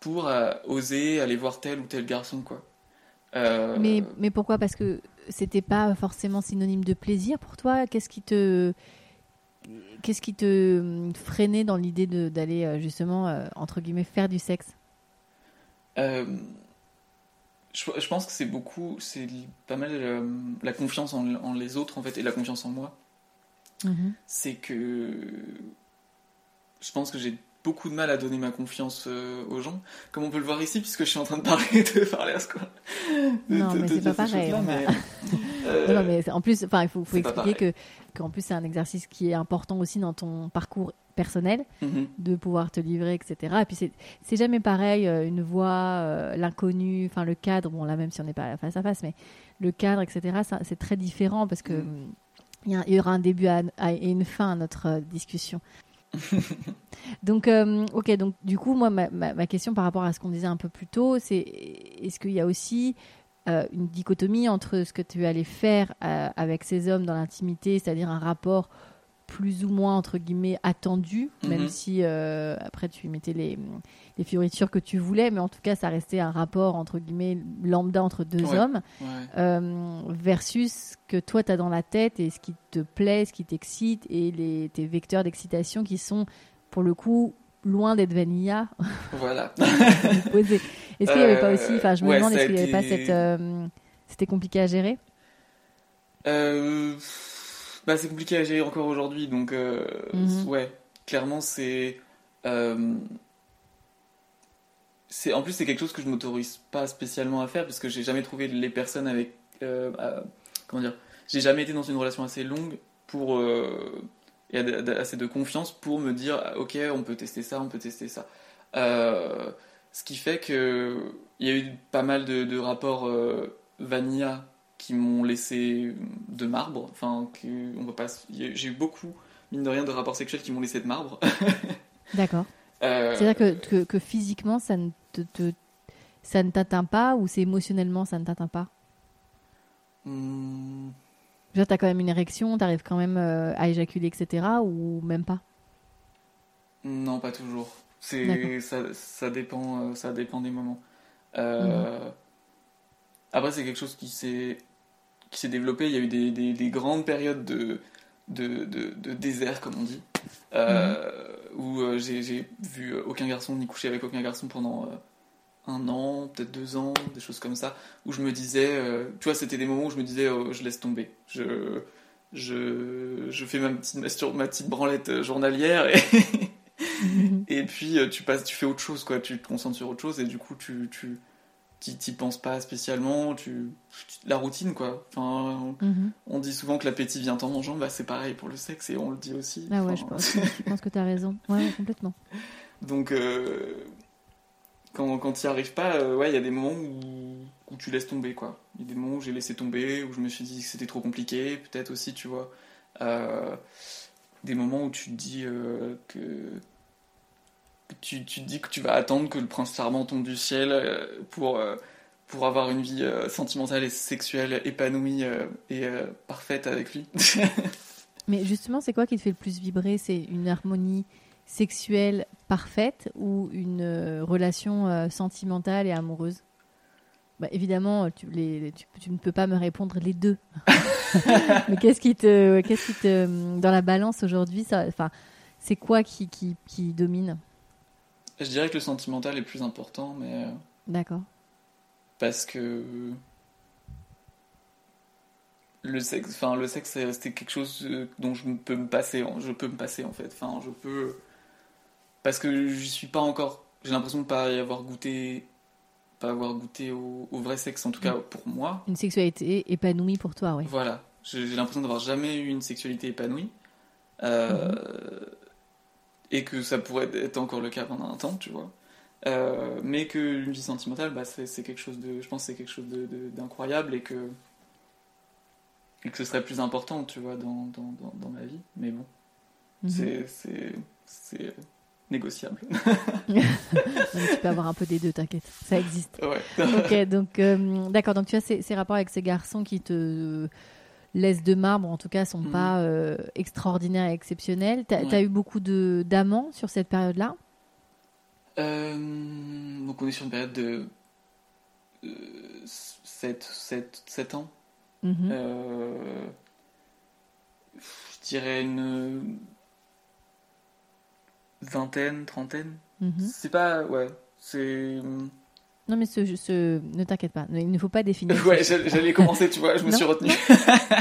Speaker 2: pour euh, oser aller voir tel ou tel garçon, quoi.
Speaker 1: Mais, mais pourquoi? Parce que c'était pas forcément synonyme de plaisir pour toi? Qu'est-ce qui te. Qu'est-ce qui te hum, freinait dans l'idée d'aller euh, justement, euh, entre guillemets, faire du sexe?
Speaker 2: Euh, je, je pense que c'est beaucoup, c'est pas mal euh, la confiance en, en les autres, en fait, et la confiance en moi.
Speaker 1: Mhm.
Speaker 2: c'est que je pense que j'ai beaucoup de mal à donner ma confiance euh, aux gens, comme on peut le voir ici, puisque je suis en train de parler de parler à ce quoi. de-
Speaker 1: Non,
Speaker 2: de-
Speaker 1: mais c'est pas pareil,
Speaker 2: mais, euh,
Speaker 1: Non, non, mais en plus, enfin, il faut, expliquer que qu'en plus c'est un exercice qui est important aussi dans ton parcours personnel,
Speaker 2: mhm.
Speaker 1: de pouvoir te livrer, etc. Et puis c'est jamais pareil, euh, une voix, euh, l'inconnu, enfin le cadre, bon là même si on n'est pas face à face, mais le cadre, etc. C'est très différent parce que
Speaker 2: Mhm.
Speaker 1: il y, il y aura un début à- à- et une fin à notre euh, discussion. donc, euh, ok, donc du coup, moi, ma, ma- ma question par rapport à ce qu'on disait un peu plus tôt, c'est est-ce qu'il y a aussi euh, une dichotomie entre ce que tu allais faire euh, avec ces hommes dans l'intimité, c'est-à-dire un rapport plus ou moins entre guillemets attendu, même
Speaker 2: Mhm.
Speaker 1: si euh, après tu y mettais les, les fioritures que tu voulais, mais en tout cas ça restait un rapport entre guillemets lambda entre deux
Speaker 2: Ouais.
Speaker 1: hommes,
Speaker 2: Ouais.
Speaker 1: euh, versus ce que toi tu as dans la tête et ce qui te plaît, ce qui t'excite et les, tes vecteurs d'excitation qui sont pour le coup loin d'être vanilla
Speaker 2: Voilà.
Speaker 1: Est-ce qu'il n'y avait pas
Speaker 2: Euh,
Speaker 1: aussi, enfin je me
Speaker 2: ouais,
Speaker 1: demande, est-ce qu'il n'y avait pas cette... euh, C'était compliqué à gérer?
Speaker 2: Euh, bah, c'est compliqué à gérer encore aujourd'hui, donc euh,
Speaker 1: Mhm.
Speaker 2: ouais, clairement c'est, euh, c'est, en plus c'est quelque chose que je m'autorise pas spécialement à faire parce que j'ai jamais trouvé les personnes avec, euh, comment dire, j'ai jamais été dans une relation assez longue pour euh, et assez de confiance pour me dire ah, ok on peut tester ça, on peut tester ça. Euh, ce qui fait que il y a eu pas mal de, de rapports euh, vanilla qui m'ont laissé de marbre. Enfin, que on peut pas. J'ai eu beaucoup, mine de rien, de rapports sexuels qui m'ont laissé de marbre.
Speaker 1: D'accord.
Speaker 2: Euh,
Speaker 1: C'est-à-dire que, que, que physiquement ça ne te, te- ça ne t'atteint pas ou c'est émotionnellement ça ne t'atteint pas? Tu as quand même une érection, tu arrives quand même euh, à éjaculer, etc. ou même pas?
Speaker 2: Non, pas toujours. C'est ça, ça dépend, euh, ça dépend des moments. Euh, Après, c'est quelque chose qui s'est qui s'est développé. Il y a eu des, des- des grandes périodes de de, de, de désert, comme on dit, euh, où j'ai vu aucun garçon ni coucher avec aucun garçon pendant un an, peut-être deux ans, des choses comme ça, où je me disais, euh, tu vois, c'était des moments où je me disais, oh, je laisse tomber, je je, je fais ma petite mastur- ma petite branlette euh, journalière et et puis euh, tu passes, tu fais autre chose, quoi. Tu te concentres sur autre chose et du coup tu tu t'y penses pas spécialement. Tu, la routine, quoi. Enfin,
Speaker 1: Mhm.
Speaker 2: on dit souvent que l'appétit vient en mangeant. Bah c'est pareil pour le sexe et on le dit aussi.
Speaker 1: Ah ouais,
Speaker 2: Enfin,
Speaker 1: je pense, je pense que tu as raison. Ouais, complètement.
Speaker 2: Donc euh, quand quand t'y arrives pas, euh, ouais, il y a des moments où où tu laisses tomber, quoi. Il y a des moments où j'ai laissé tomber, où je me suis dit que c'était trop compliqué, peut-être aussi, tu vois. Euh, des moments où tu te dis euh, que tu, tu dis que tu vas attendre que le prince charmant tombe du ciel pour, pour avoir une vie sentimentale et sexuelle épanouie et parfaite avec lui.
Speaker 1: Mais justement, c'est quoi qui te fait le plus vibrer? C'est une harmonie sexuelle parfaite ou une euh, relation euh, sentimentale et amoureuse? Bah, Évidemment, tu, les, tu, tu ne peux pas me répondre les deux. Mais qu'est-ce qui te, qu'est-ce qui te, dans la balance aujourd'hui, ça, enfin, c'est quoi qui, qui, qui domine?
Speaker 2: Je dirais que le sentimental est plus important, mais euh,
Speaker 1: D'accord.
Speaker 2: parce que le sexe, enfin le sexe, c'est- c'était quelque chose dont je peux me passer, en- je peux me passer en fait. Enfin, je peux parce que j'y suis pas encore, j'ai l'impression de pas y avoir goûté, pas avoir goûté au, au vrai sexe, en tout cas
Speaker 1: Mm.
Speaker 2: pour moi.
Speaker 1: Une sexualité épanouie pour toi, oui.
Speaker 2: Voilà, j'ai l'impression d'avoir jamais eu une sexualité épanouie. Euh, Et que ça pourrait être encore le cas pendant un temps, tu vois. Euh, mais que une vie sentimentale, bah, c'est quelque chose de. Je pense que c'est quelque chose d'incroyable et que. Et que ce serait plus important, tu vois, dans, dans, dans, dans ma vie. Mais bon,
Speaker 1: Mhm.
Speaker 2: c'est- c'est c'est négociable.
Speaker 1: Donc, tu peux avoir un peu des deux, t'inquiète, ça existe.
Speaker 2: ouais.
Speaker 1: Ok, donc euh, d'accord, donc tu as ces, ces rapports avec ces garçons qui te laissent de marbre, en tout cas, sont
Speaker 2: Mhm.
Speaker 1: pas euh, extraordinaires et exceptionnels. T'as
Speaker 2: Ouais.
Speaker 1: as eu beaucoup de d'amants sur cette période-là?
Speaker 2: Euh, donc on est sur une période de 7, 7, 7 ans.
Speaker 1: Mhm.
Speaker 2: Je dirais une vingtaine, trentaine.
Speaker 1: Mhm.
Speaker 2: C'est pas, ouais, c'est.
Speaker 1: Non, mais ce, ce- ne t'inquiète pas, il ne faut pas définir.
Speaker 2: Ouais, j'allais commencer, tu vois, je me
Speaker 1: Non.
Speaker 2: suis retenu.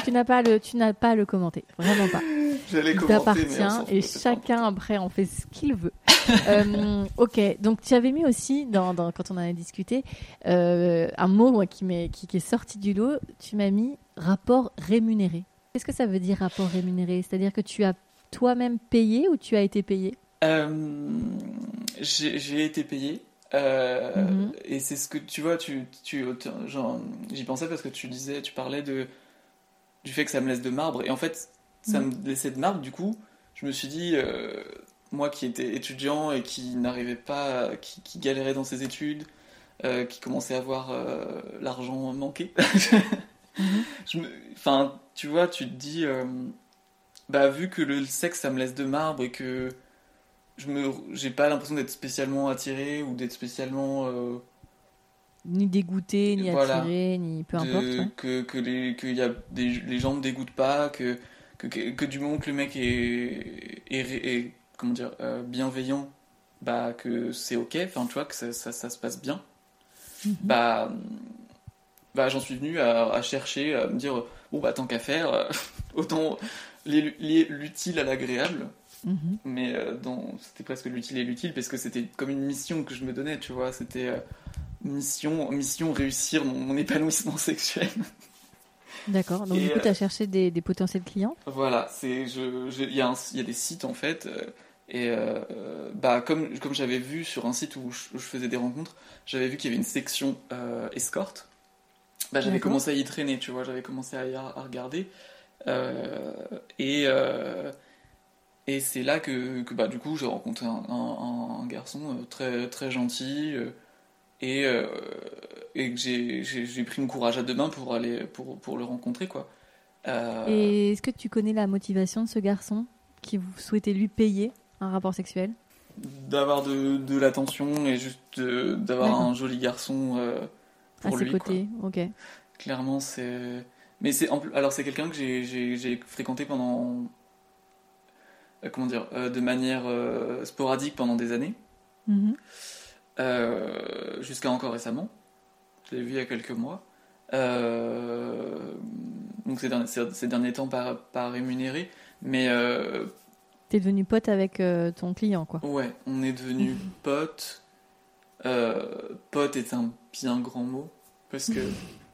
Speaker 1: tu n'as pas le, tu n'as pas le commenter, vraiment pas.
Speaker 2: J'allais commenter.
Speaker 1: t'appartient et chacun après en fait ce qu'il veut. Euh, ok, donc tu avais mis aussi, dans, dans- quand on en a discuté, euh, un mot moi, qui, m'est- qui, qui est sorti du lot. Tu m'as mis rapport rémunéré. Qu'est-ce que ça veut dire rapport rémunéré? C'est-à-dire que tu as toi-même payé ou tu as été payé?
Speaker 2: J'ai j'ai été payé. euh,
Speaker 1: Mhm.
Speaker 2: Et c'est ce que tu vois, tu, tu, j'y pensais parce que tu disais, tu parlais de, du fait que ça me laisse de marbre. Et en fait, ça
Speaker 1: Mhm.
Speaker 2: me laissait de marbre, du coup, je me suis dit, euh, moi qui étais étudiant et qui n'arrivait pas, qui, qui galérait dans ses études, euh, qui commençait à avoir euh, l'argent manqué,
Speaker 1: Mhm.
Speaker 2: enfin, tu vois, tu te dis, euh, bah, vu que le sexe ça me laisse de marbre et que je me, j'ai pas l'impression d'être spécialement attiré ou d'être spécialement euh,
Speaker 1: Ni dégoûté, ni
Speaker 2: Voilà.
Speaker 1: attiré, ni peu
Speaker 2: de-
Speaker 1: importe. ouais.
Speaker 2: que, que les que y a des, les gens me dégoûtent pas, que, que, que, que du moment que le mec est, est, est- comment dire, euh, bienveillant, bah que c'est ok, enfin tu vois, que ça, ça, ça se passe bien,
Speaker 1: Mhm.
Speaker 2: bah, bah j'en suis venu à, à chercher, à me dire, bon bah tant qu'à faire, autant lier l'utile à l'agréable.
Speaker 1: Mhm.
Speaker 2: mais euh, c'était presque l'utile et l'utile parce que c'était comme une mission que je me donnais, tu vois. C'était euh, mission, mission réussir mon, mon épanouissement sexuel.
Speaker 1: D'accord, donc
Speaker 2: Et,
Speaker 1: du coup,
Speaker 2: euh,
Speaker 1: tu as cherché des, des potentiels clients?
Speaker 2: Voilà, c'est je, je- il y il y a des sites en fait euh, et euh, bah comme comme j'avais vu sur un site où je, où je faisais des rencontres, j'avais vu qu'il y avait une section euh, escorte. Bah j'avais commencé à y traîner, tu vois. J'avais commencé à y à regarder Euh, et euh, Et c'est là que, que, bah, du coup, j'ai rencontré un, un- un garçon euh, très, très gentil euh, et, euh, et que j'ai- j'ai j'ai pris mon courage à deux mains pour, aller, pour, pour le rencontrer. Quoi. Euh,
Speaker 1: Et est-ce que tu connais la motivation de ce garçon qui vous souhaitait lui payer un rapport sexuel?
Speaker 2: D'avoir de, de l'attention et juste d'avoir un joli garçon euh,
Speaker 1: à
Speaker 2: pour
Speaker 1: ses
Speaker 2: lui. quoi.
Speaker 1: côtés Ok.
Speaker 2: Clairement, c'est. Mais c'est alors c'est quelqu'un que j'ai- j'ai j'ai fréquenté pendant comment dire euh, de manière euh, sporadique pendant des années
Speaker 1: Mhm.
Speaker 2: euh, jusqu'à encore récemment. Je l'ai vu il y a quelques mois. Euh, donc ces derniers, ces- derniers temps pas, pas rémunéré, mais euh,
Speaker 1: T'es devenu pote avec euh, ton client, quoi.
Speaker 2: ouais, on est devenu potes. Euh, pote est un bien grand mot parce que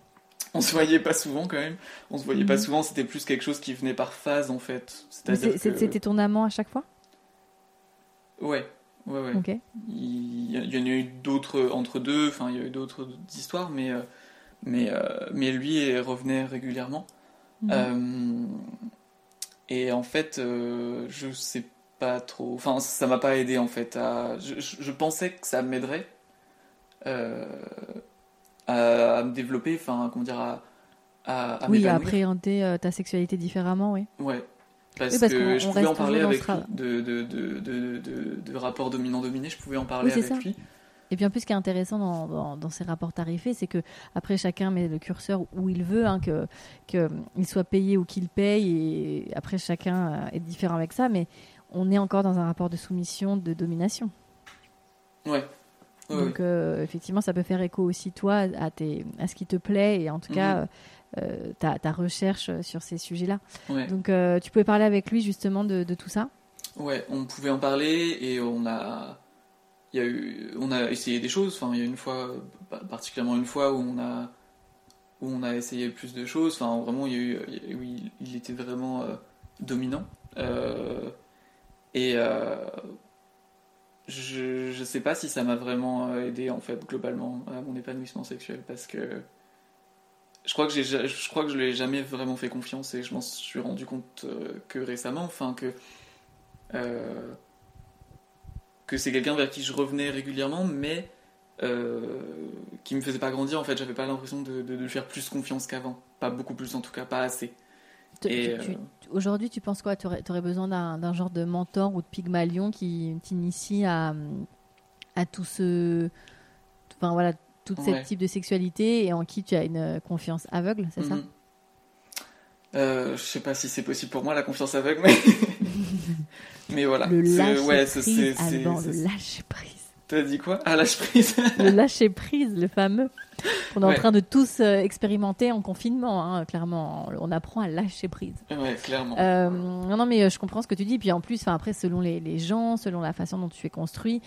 Speaker 2: on se voyait pas souvent quand même. On se voyait pas
Speaker 1: Mhm.
Speaker 2: souvent. C'était plus quelque chose qui venait par phase en fait.
Speaker 1: C'est-
Speaker 2: que
Speaker 1: C'était ton amant à chaque fois?
Speaker 2: Ouais, ouais, ouais. Il y, il y en a eu d'autres entre deux. Enfin, il y a eu d'autres histoires, mais euh, mais euh, mais lui revenait régulièrement.
Speaker 1: Mhm.
Speaker 2: Euh, et en fait, euh, je sais pas trop. Enfin, ça m'a pas aidé en fait. À... Je, je- je pensais que ça m'aiderait euh, à, à me développer, enfin, comment dire, à, à, à
Speaker 1: oui, à appréhender euh, ta sexualité différemment, oui.
Speaker 2: Ouais. Parce,
Speaker 1: Oui, parce
Speaker 2: que je pouvais en parler avec
Speaker 1: ce
Speaker 2: lui,
Speaker 1: ra-
Speaker 2: de, de, de, de, rapport dominant-dominé, je pouvais en parler
Speaker 1: Oui,
Speaker 2: avec
Speaker 1: ça.
Speaker 2: lui.
Speaker 1: Et puis en plus, ce qui est intéressant dans, dans- dans ces rapports tarifés, c'est que après chacun met le curseur où il veut, hein, que qu'il soit payé ou qu'il paye, et après chacun euh, est différent avec ça, mais on est encore dans un rapport de soumission, de domination.
Speaker 2: Ouais.
Speaker 1: Donc euh, effectivement, ça peut faire écho aussi toi à, tes, à ce qui te plaît et en tout
Speaker 2: Mhm.
Speaker 1: cas euh, ta, ta recherche sur ces sujets-là.
Speaker 2: ouais.
Speaker 1: Donc euh, tu pouvais parler avec lui justement de, de tout ça?
Speaker 2: Ouais, on pouvait en parler et on a. y a eu, on a essayé des choses. Enfin, il y a une fois, particulièrement une fois où on a, où on a essayé plus de choses. Enfin, vraiment, il y a eu, il, il était vraiment dominant. et je, je sais pas si ça m'a vraiment aidé en fait globalement à mon épanouissement sexuel parce que je crois que je crois lui ai jamais vraiment fait confiance et je m'en suis rendu compte que récemment enfin que euh, que c'est quelqu'un vers qui je revenais régulièrement, mais euh, qui me faisait pas grandir. En fait, j'avais pas l'impression de, de, faire plus confiance qu'avant. Pas beaucoup plus, en tout cas, pas assez.
Speaker 1: Euh, aujourd'hui, tu penses quoi? Tu aurais, besoin d'un genre de mentor ou de pygmalion qui t'initie à, à tout ce. Enfin, voilà, tout ce type de sexualité et en qui tu as une confiance aveugle, c'est ça?
Speaker 2: Mhm. euh, Je sais pas si c'est possible pour moi la confiance aveugle, mais Mais voilà.
Speaker 1: Le lâcher ouais, prise, Alban, le lâcher prise.
Speaker 2: T'as dit quoi? Ah, lâcher prise.
Speaker 1: le lâcher prise, le fameux. On est en train de tous euh, expérimenter en confinement, hein, clairement. On apprend à lâcher prise.
Speaker 2: Ouais, clairement.
Speaker 1: Euh, non, non, mais euh, je comprends ce que tu dis. Puis en plus, après, selon les, les, gens, selon la façon dont tu es construit,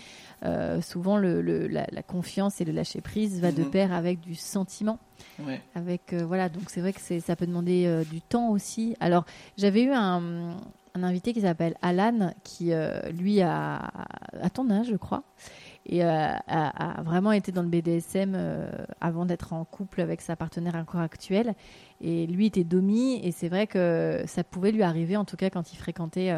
Speaker 1: souvent le, le la, confiance et le lâcher prise va de mhm. pair avec du sentiment.
Speaker 2: Ouais.
Speaker 1: Avec voilà, donc c'est vrai que ça peut demander du temps aussi. Alors j'avais eu un, un invité qui s'appelle Alan, qui lui a, à ton âge, je crois, et euh, a, vraiment été dans le BDSM euh, avant d'être en couple avec sa partenaire encore actuelle. Et lui était domi, et c'est vrai que ça pouvait lui arriver, en tout cas quand il fréquentait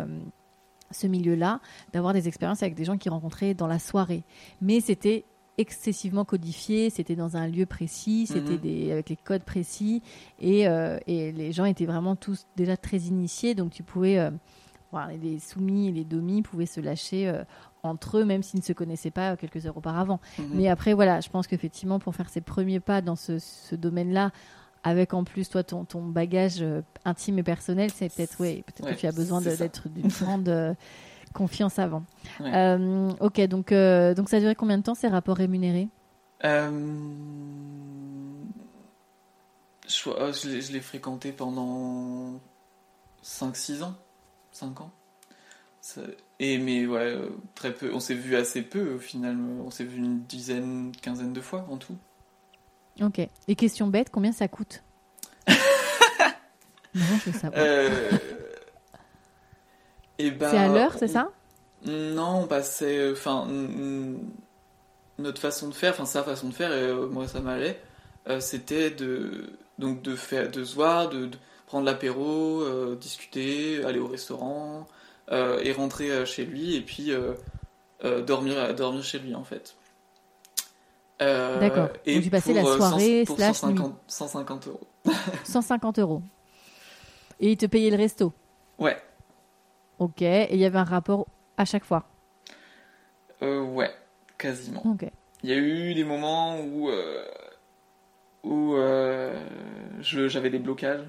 Speaker 1: ce milieu-là, d'avoir des expériences avec des gens qu'il rencontrait dans la soirée. Mais c'était excessivement codifié, c'était dans un lieu précis, c'était mhm. des avec les codes précis et, euh, et, les gens étaient vraiment tous déjà très initiés, donc tu pouvais euh, les soumis et les domis pouvaient se lâcher euh, entre eux, même s'ils ne se connaissaient pas quelques heures auparavant. Mhm. Mais après, voilà, je pense qu'effectivement, pour faire ses premiers pas dans ce, ce domaine-là, avec en plus toi ton, ton bagage intime et personnel, c'est peut-être ouais, peut-être que tu as besoin d'être d'une grande confiance avant. Euh, ok, donc, euh, donc ça a duré combien de temps ces rapports rémunérés?
Speaker 2: Euh, Je, je l'ai fréquenté pendant 5-6 ans. 5 ans. Et mais ouais, très peu. On s'est vu assez peu au final. On s'est vu une dizaine, quinzaine de fois en tout.
Speaker 1: Ok. Et question bête, combien ça coûte?
Speaker 2: Non, je veux savoir.
Speaker 1: Ben, c'est à l'heure, c'est ça?
Speaker 2: Non, bah c'est. Enfin, notre façon de faire, enfin sa façon de faire, et euh, moi ça m'allait, euh, c'était de, donc de, faire, de se voir, de, prendre l'apéro, euh, discuter, aller au restaurant, et rentrer chez lui, et puis dormir, dormir chez lui en fait.
Speaker 1: D'accord. Et donc tu passais la soirée
Speaker 2: pour 150, 150 euros.
Speaker 1: 150 euros. Et il te payait le resto
Speaker 2: Ouais.
Speaker 1: Ok, et il y avait un rapport à chaque fois
Speaker 2: euh, Ouais, quasiment.
Speaker 1: Ok.
Speaker 2: Il y a eu des moments où, euh, où euh, j'avais des blocages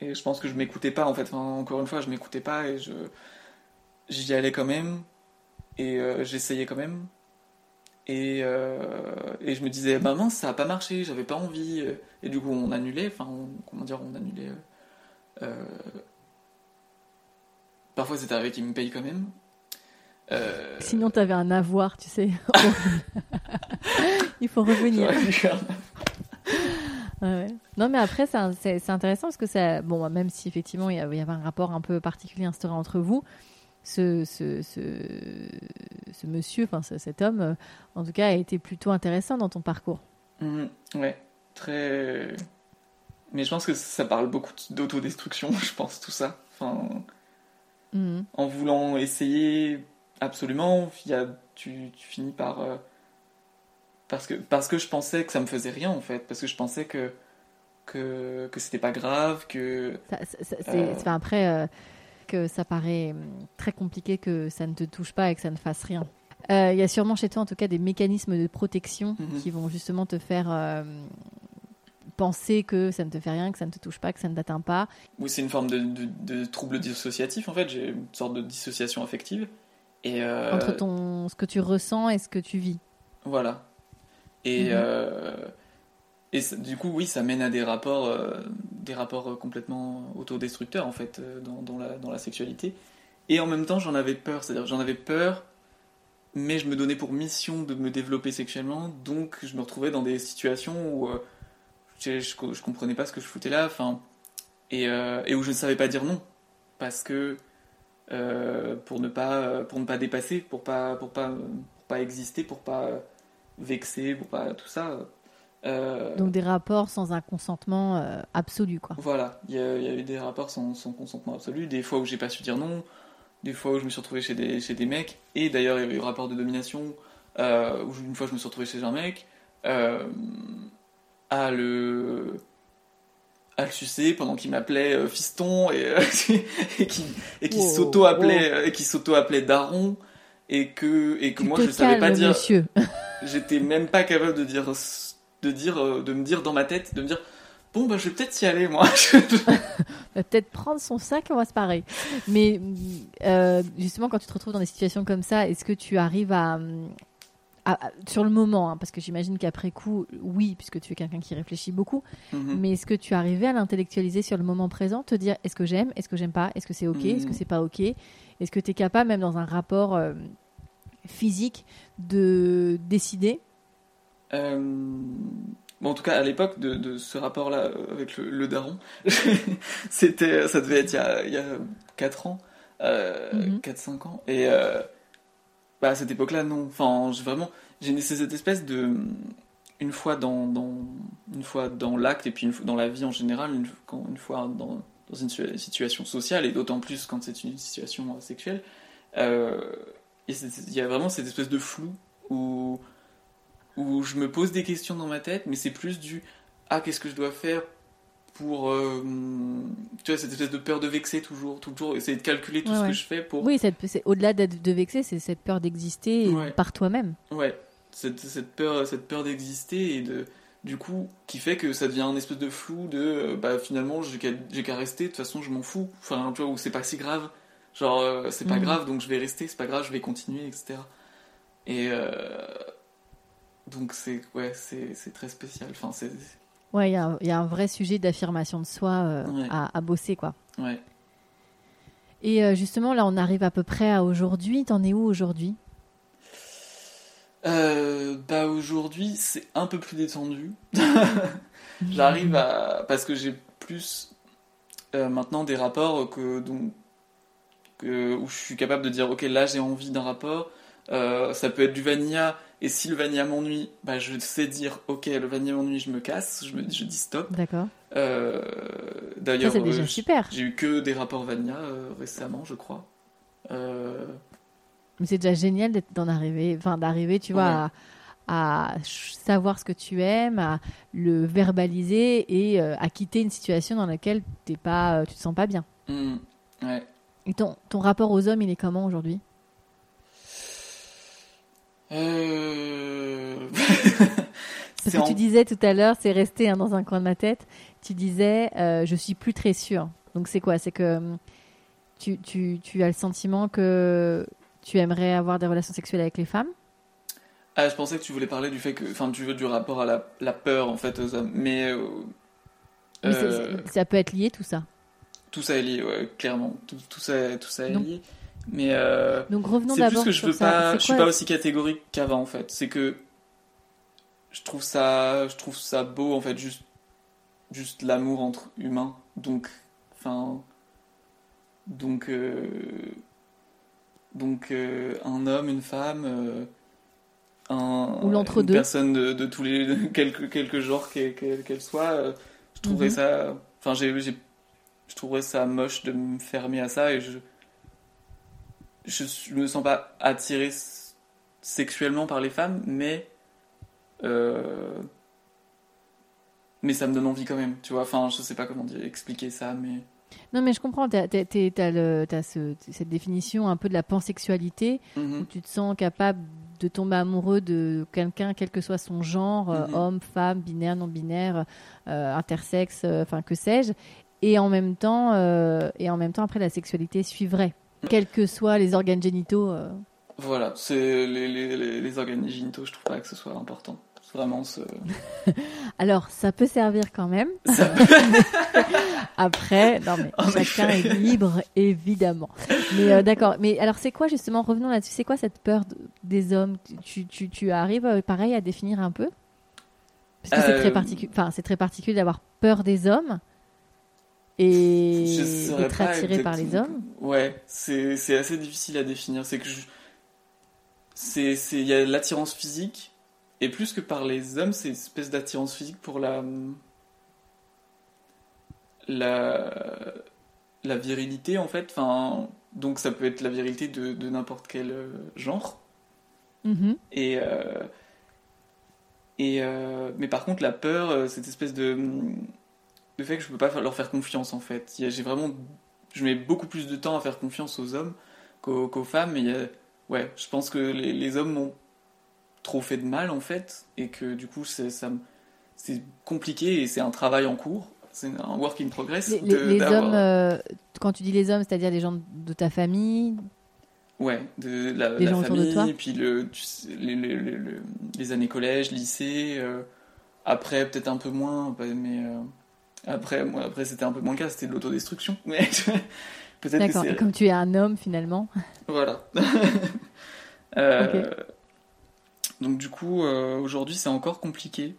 Speaker 2: et je pense que je m'écoutais pas en fait. encore une fois, je m'écoutais pas et je j'y allais quand même et euh, j'essayais quand même. Et, et, je me disais, bah mince, ça a pas marché, j'avais pas envie. Et du coup, on annulait, enfin, comment dire, on annulait Parfois, c'est arrivé qu'ils me payent quand même.
Speaker 1: Euh... Sinon, t'avais un avoir, tu sais. Il faut revenir. Non, mais après, c'est intéressant parce que ça, bon, même si effectivement il y avait un rapport un peu particulier instauré entre vous, ce, ce, ce, ce monsieur, enfin cet homme, en tout cas, a été plutôt intéressant dans ton parcours.
Speaker 2: Mmh, ouais, très. Mais je pense que ça parle beaucoup d'autodestruction, je pense, tout ça. Enfin, Mhm. En voulant essayer absolument, y a, tu, tu, finis par. Euh, parce, que, parce que je pensais que ça me faisait rien en fait, parce que je pensais que, que, que c'était pas grave, que.
Speaker 1: c'est euh, après euh, que ça paraît hum, très compliqué que ça ne te touche pas et que ça ne fasse rien. Il y a sûrement chez toi en tout cas des mécanismes de protection mhm. qui vont justement te faire penser que ça ne te fait rien, que ça ne te touche pas, que ça ne t'atteint pas.
Speaker 2: Oui, c'est une forme de, de, trouble dissociatif en fait. J'ai une sorte de dissociation affective. Et euh,
Speaker 1: Entre ton, ce que tu ressens et ce que tu vis.
Speaker 2: Voilà. Et, mhm. euh, et du coup, oui, ça mène à des rapports, euh, des rapports complètement autodestructeurs en fait dans, dans, la, dans la sexualité. Et en même temps, j'en avais peur. C'est-à-dire, j'en avais peur mais je me donnais pour mission de me développer sexuellement, donc je me retrouvais dans des situations où euh, je, je, je comprenais pas ce que je foutais là, enfin, et, euh, et où je ne savais pas dire non, parce que euh, pour ne pas pour ne pas dépasser, pour pas pour pas pour pas exister, pour pas vexer, pour pas tout ça.
Speaker 1: Euh, Donc des rapports sans un consentement euh, absolu, quoi.
Speaker 2: Voilà, il y, a eu des rapports sans, sans, consentement absolu, des fois où j'ai pas su dire non, des fois où je me suis retrouvé chez des, chez des mecs, et d'ailleurs il y a eu rapport de domination, euh, où une fois je me suis retrouvé chez un mec, euh, à le à le sucer pendant qu'il m'appelait euh, fiston et, et qui, et qui s'auto-appelait et qui s'auto-appelait daron et que et que
Speaker 1: tu
Speaker 2: moi je savais pas dire
Speaker 1: monsieur.
Speaker 2: j'étais même pas capable de dire de dire euh, de me dire dans ma tête de me dire bon bah je vais peut-être y aller moi
Speaker 1: peut-être prendre son sac on va se parer mais euh, justement quand tu te retrouves dans des situations comme ça est-ce que tu arrives à, à, à sur le moment hein, parce que j'imagine qu'après coup oui puisque tu es quelqu'un qui réfléchit beaucoup
Speaker 2: Mhm.
Speaker 1: mais est-ce que tu arrivais à l'intellectualiser sur le moment présent te dire est-ce que j'aime est-ce que j'aime pas est-ce que c'est ok est-ce que
Speaker 2: Mhm.
Speaker 1: c'est pas ok? Est-ce que tu es capable même dans un rapport euh, physique de décider
Speaker 2: Euh, Bon, en tout cas, à l'époque de, de ce rapport-là euh, avec le, le daron, c'était, ça devait être il y a, il y a 4 ans, euh,
Speaker 1: Mhm.
Speaker 2: 4-5 ans. Et euh, bah, à cette époque-là, non. Enfin, j'ai vraiment, j'ai cette espèce de, une fois dans, dans une fois dans l'acte et puis une fois dans la vie en général, une, quand, une fois dans, dans une situa- situation sociale et d'autant plus quand c'est une situation euh, sexuelle, euh, et il y a vraiment cette espèce de flou où où je me pose des questions dans ma tête, mais c'est plus du ah qu'est-ce que je dois faire pour euh, tu vois cette espèce de peur de vexer toujours, toujours essayer de calculer tout
Speaker 1: Ouais,
Speaker 2: ce
Speaker 1: ouais.
Speaker 2: que je fais pour
Speaker 1: oui au-delà d'être- de vexer c'est cette peur d'exister
Speaker 2: Ouais.
Speaker 1: par toi-même
Speaker 2: ouais cette, cette peur cette peur d'exister et de du coup qui fait que ça devient un espèce de flou de euh, bah finalement j'ai qu'à j'ai qu'à rester de toute façon je m'en fous enfin tu vois ou c'est pas si grave genre euh, c'est pas
Speaker 1: Mhm.
Speaker 2: grave donc je vais rester c'est pas grave je vais continuer etc et euh, donc c'est ouais c'est c'est très spécial enfin c'est
Speaker 1: ouais il y, a un- il y a un vrai sujet d'affirmation de soi euh,
Speaker 2: Ouais.
Speaker 1: à, à bosser quoi
Speaker 2: ouais
Speaker 1: et justement là on arrive à peu près à aujourd'hui t'en es où aujourd'hui?
Speaker 2: Euh, bah aujourd'hui c'est un peu plus détendu. J'arrive à parce que j'ai plus euh, maintenant des rapports que donc que, où je suis capable de dire ok là j'ai envie d'un rapport. Euh, ça peut être du vanilla et si le vanilla m'ennuie, bah je sais dire ok le vanilla m'ennuie je me casse, je me je dis stop.
Speaker 1: d'accord
Speaker 2: Euh, D'ailleurs
Speaker 1: c'est déjà
Speaker 2: euh,
Speaker 1: super
Speaker 2: j'ai eu que des rapports vanilla récemment je crois.
Speaker 1: Mais c'est déjà génial d'être- d'en arriver enfin d'arriver tu vois à, savoir ce que tu aimes à le verbaliser et euh, à quitter une situation dans laquelle t'es pas euh, tu te sens pas bien
Speaker 2: hmm, ouais.
Speaker 1: Et ton, ton rapport aux hommes il est comment aujourd'hui
Speaker 2: Euh...
Speaker 1: Parce que
Speaker 2: en-
Speaker 1: tu disais tout à l'heure, c'est resté hein, dans un coin de ma tête, tu disais euh, je suis plus très sûre. Donc c'est quoi? C'est que hum, tu, tu, tu as le sentiment que tu aimerais avoir des relations sexuelles avec les femmes?
Speaker 2: Ah, je pensais que tu voulais parler du fait que, enfin, tu veux du rapport à la, la peur en fait aux hommes, mais euh,
Speaker 1: Mais
Speaker 2: euh,
Speaker 1: Ça peut être lié tout ça.
Speaker 2: Tout ça est lié, ouais, clairement, tout, tout ça, tout ça est
Speaker 1: Donc-
Speaker 2: lié. Mais euh,
Speaker 1: Donc revenons
Speaker 2: c'est plus que je veux pas, je suis pas aussi catégorique qu'avant en fait. C'est que je trouve ça, je trouve ça beau en fait, juste, juste l'amour entre humains. Donc, enfin, donc, euh, donc euh, un homme, une femme. un,
Speaker 1: Ou.
Speaker 2: Une personne de, de tous les de quelques quelques genres qu'elle soit. je trouverais
Speaker 1: Mhm.
Speaker 2: ça. Enfin, j'ai, j'ai- je trouverais ça moche de me fermer à ça et je je, je me sens pas attiré sexuellement par les femmes, mais euh, mais ça me donne envie quand même, tu vois. Enfin, je sais pas comment dire, expliquer ça, mais
Speaker 1: Non mais je comprends, tu as, cette définition un peu de la pansexualité où
Speaker 2: Mhm.
Speaker 1: tu te sens capable de tomber amoureux de quelqu'un, quel que soit son genre, euh,
Speaker 2: Mhm.
Speaker 1: homme, femme, binaire, non binaire, euh, intersexe, euh, enfin que sais-je, et en même temps, euh, et en même temps après la sexualité suivrait, quels que soient les organes génitaux. euh.
Speaker 2: voilà, c'est les, les, les, les organes génitaux, je trouve pas que ce soit important. Vraiment, ce...
Speaker 1: Alors ça peut servir quand même.
Speaker 2: ça
Speaker 1: Après, non mais chacun est libre, évidemment. Mais euh, d'accord. Mais alors, c'est quoi justement Revenons là-dessus. C'est quoi cette peur des hommes? Tu, tu, tu, arrives, pareil, à définir un peu? Parce que c'est très particulier. Enfin, c'est très particulier d'avoir peur des hommes et d'être attiré par les hommes.
Speaker 2: Ouais, c'est assez difficile à définir. C'est que je... c'est il y a l'attirance physique et plus que par les hommes, c'est une espèce d'attirance physique pour la la, la virilité en fait. Enfin, donc ça peut être la virilité de, de n'importe quel euh, genre.
Speaker 1: Mm-hmm.
Speaker 2: Et, euh, et euh, mais par contre la peur, cette espèce de, de fait que je peux pas leur faire confiance en fait. J'ai vraiment, je mets beaucoup plus de temps à faire confiance aux hommes qu'aux, femmes. Et ouais, je pense que les, les hommes m'ont trop fait de mal en fait et que du coup c'est, ça, c'est compliqué et c'est un travail en cours c'est un work in progress.
Speaker 1: Les, hommes, euh, quand tu dis les hommes, c'est-à-dire les gens de ta famille?
Speaker 2: Ouais, de la, les gens famille, de toi? puis le, les, les, années collège, lycée. Euh, après, peut-être un peu moins, mais euh, après, moi, après c'était un peu moins le cas, c'était de l'autodestruction. Mais
Speaker 1: peut-être D'accord, comme tu es un homme finalement.
Speaker 2: Voilà. Donc du coup, aujourd'hui, c'est encore compliqué.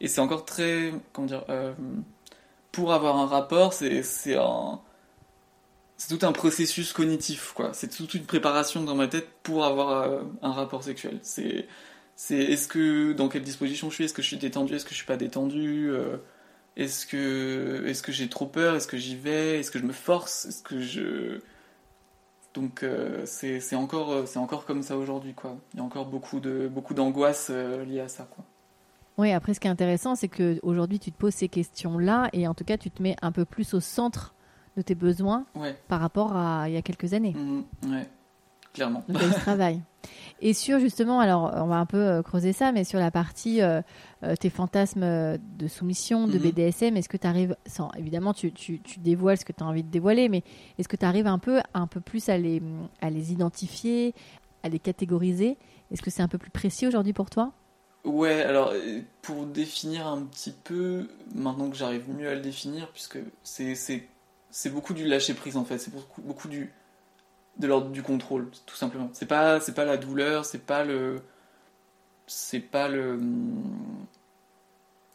Speaker 2: Et c'est encore très. Comment dire euh, Pour avoir un rapport, c'est un. C'est tout un processus cognitif, quoi. C'est toute une préparation dans ma tête pour avoir euh, un rapport sexuel. C'est. C'est est-ce que dans quelle disposition je suis? Est-ce que je suis détendu? Est-ce que je suis pas détendu? Euh, Est-ce que est-ce que j'ai trop peur? Est-ce que j'y vais? Est-ce que je me force? Est-ce que je donc c'est encore c'est encore comme ça aujourd'hui quoi. Il y a encore beaucoup de beaucoup d'angoisse liée à ça quoi.
Speaker 1: Oui, après, ce qui est intéressant, c'est qu'aujourd'hui, tu te poses ces questions-là et en tout cas, tu te mets un peu plus au centre de tes besoins par rapport à il y a quelques années.
Speaker 2: Mmh, clairement.
Speaker 1: Donc, il travail. Et sur justement, alors on va un peu euh, creuser ça, mais sur la partie euh, euh, tes fantasmes de soumission, de. BDSM, est-ce que tu arrives, sans, évidemment tu, tu, tu dévoiles ce que tu as envie de dévoiler, mais est-ce que tu arrives un peu, un peu plus à les, à les identifier, à les catégoriser? Est-ce que c'est un peu plus précis aujourd'hui pour toi?
Speaker 2: Ouais, alors pour définir un petit peu, maintenant que j'arrive mieux à le définir, puisque c'est, c'est, beaucoup du lâcher prise en fait, c'est beaucoup, beaucoup du, de l'ordre du contrôle, tout simplement. C'est pas, c'est pas la douleur, c'est pas le. C'est pas le.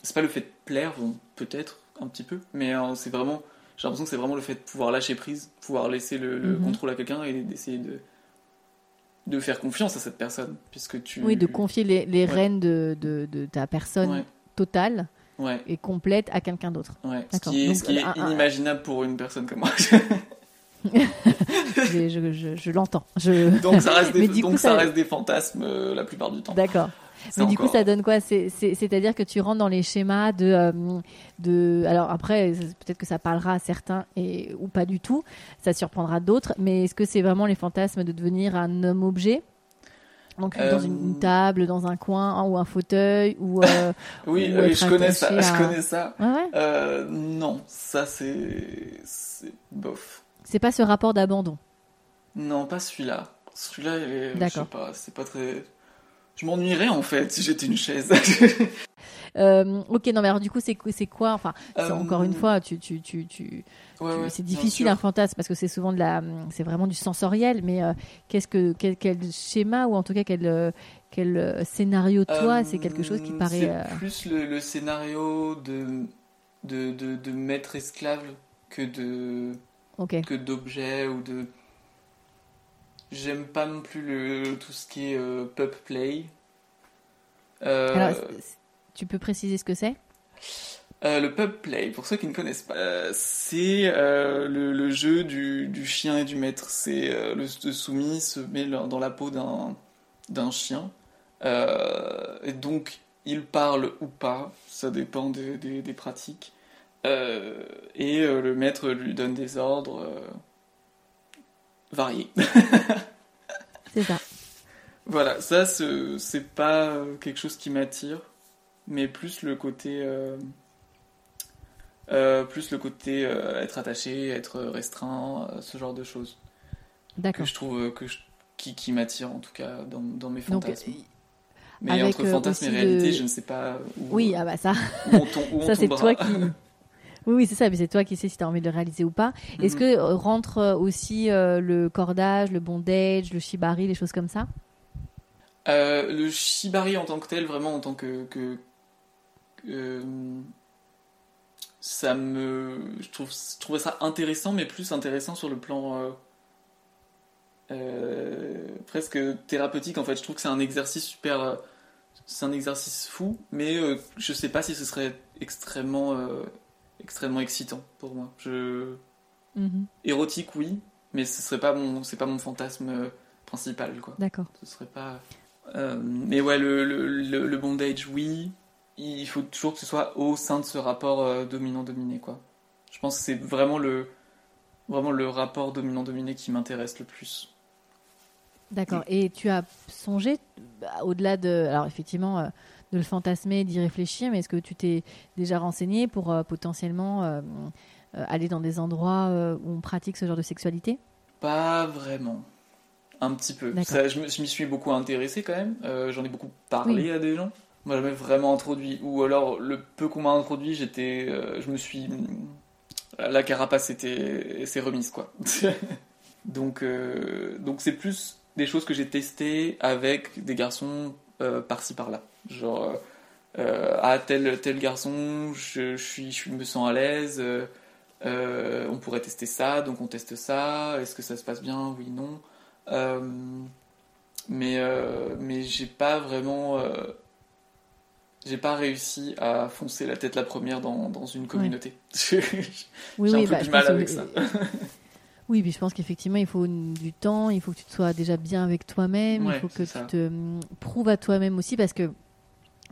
Speaker 2: C'est pas le fait de plaire, peut-être un petit peu, mais euh, c'est vraiment. J'ai l'impression que c'est vraiment le fait de pouvoir lâcher prise, pouvoir laisser le, mhm. contrôle à quelqu'un et d'essayer de de faire confiance à cette personne, puisque tu...
Speaker 1: Oui, de confier les, les rênes de, de, de, ta personne totale et complète à quelqu'un d'autre.
Speaker 2: Ce qui est, ce qui est inimaginable pour une personne comme moi.
Speaker 1: je, je, je l'entends.
Speaker 2: Donc ça reste des, donc ça... reste des fantasmes euh, la plupart du temps.
Speaker 1: D'accord. Mais du coup, ça donne quoi? C'est-à-dire que tu rentres dans les schémas de, euh, de. Alors après, peut-être que ça parlera à certains et ou pas du tout. Ça surprendra d'autres. Mais est-ce que c'est vraiment les fantasmes de devenir un homme-objet donc dans une, euh, table, dans un coin ou un fauteuil ou
Speaker 2: euh, oui, je connais ça, je connais ça. non, ça c'est bof.
Speaker 1: C'est pas ce rapport d'abandon.
Speaker 2: Non, pas celui-là. Celui-là, je sais pas, c'est pas très je m'ennuierais en fait si j'étais une chaise.
Speaker 1: Euh, ok, non, mais alors du coup, c'est quoi Enfin, encore une euh, fois, tu, tu, tu, tu, c'est difficile un fantasme parce que c'est souvent de la, c'est vraiment du sensoriel. Mais euh, qu'est-ce que quel, schéma ou en tout cas quel quel scénario toi C'est quelque chose qui paraît.
Speaker 2: C'est plus le, scénario de de, de, de maître esclave que de que d'objet ou de J'aime pas non plus le, tout ce qui est euh, pup play.
Speaker 1: Euh, Alors, tu peux préciser ce que c'est?
Speaker 2: Euh, le pub play, pour ceux qui ne connaissent pas, c'est le, jeu du, chien et du maître. C'est le, soumis se met dans la peau d'un chien. et donc, il parle ou pas, ça dépend des, des pratiques. Et le maître lui donne des ordres variés.
Speaker 1: c'est ça.
Speaker 2: Voilà, ça, c'est pas quelque chose qui m'attire, mais plus le côté. Euh, euh, plus le côté euh, être attaché, être restreint, ce genre de choses.
Speaker 1: D'accord.
Speaker 2: Que je trouve que qui, qui m'attire en tout cas dans, dans mes fantasmes. mais entre fantasme et réalité, je ne sais pas
Speaker 1: où, oui, ah bah ça. ça c'est toi qui Oui, oui, c'est ça. Mais c'est toi qui sais si tu as envie de le réaliser ou pas. Est-ce
Speaker 2: Mhm.
Speaker 1: que euh, rentre euh, aussi euh, le cordage, le bondage, le shibari, les choses comme ça?
Speaker 2: Euh, le shibari en tant que tel, vraiment en tant que, que, euh, ça me, je trouve, je trouvais ça intéressant, mais plus intéressant sur le plan presque thérapeutique. En fait, je trouve que c'est un exercice super, c'est un exercice fou, mais euh, je sais pas si ce serait extrêmement, euh, extrêmement excitant pour moi. Je,
Speaker 1: Mhm.
Speaker 2: érotique, oui, mais ce serait pas mon, c'est pas mon fantasme euh, principal, quoi.
Speaker 1: D'accord.
Speaker 2: Ce serait pas. Euh, mais ouais, le, le, le, le bondage, oui. Il faut toujours que ce soit au sein de ce rapport euh, dominant-dominé, quoi. Je pense que c'est vraiment le, vraiment le rapport dominant-dominé qui m'intéresse le plus.
Speaker 1: D'accord. Et tu as songé, bah, au-delà de. Alors, effectivement, euh, de le fantasmer, d'y réfléchir, mais est-ce que tu t'es déjà renseigné pour euh, potentiellement euh, aller dans des endroits euh, où on pratique ce genre de sexualité?
Speaker 2: Pas vraiment. Un petit peu. Ça, je m'y suis beaucoup intéressé quand même. Euh, J'en ai beaucoup parlé à des gens. Moi, jamais vraiment introduit. Ou alors, le peu qu'on m'a introduit, j'étais, euh, je me suis, la carapace était, s'est remise quoi. donc, euh, donc c'est plus des choses que j'ai testées avec des garçons euh, par-ci par-là. Genre, euh, euh, ah tel tel garçon, je, je suis, je me sens à l'aise. euh, on pourrait tester ça, donc on teste ça. Est-ce que ça se passe bien Oui, non. Mais mais j'ai pas vraiment, j'ai pas réussi à foncer la tête la première dans, dans une communauté. j'ai
Speaker 1: Oui,
Speaker 2: un
Speaker 1: oui,
Speaker 2: peu
Speaker 1: bah,
Speaker 2: du
Speaker 1: je
Speaker 2: mal
Speaker 1: que-
Speaker 2: avec ça.
Speaker 1: Oui, puis je pense qu'effectivement, il faut du temps, il faut que tu te sois déjà bien avec toi-même,
Speaker 2: Ouais,
Speaker 1: il faut que tu te hum, prouves à toi-même aussi, parce que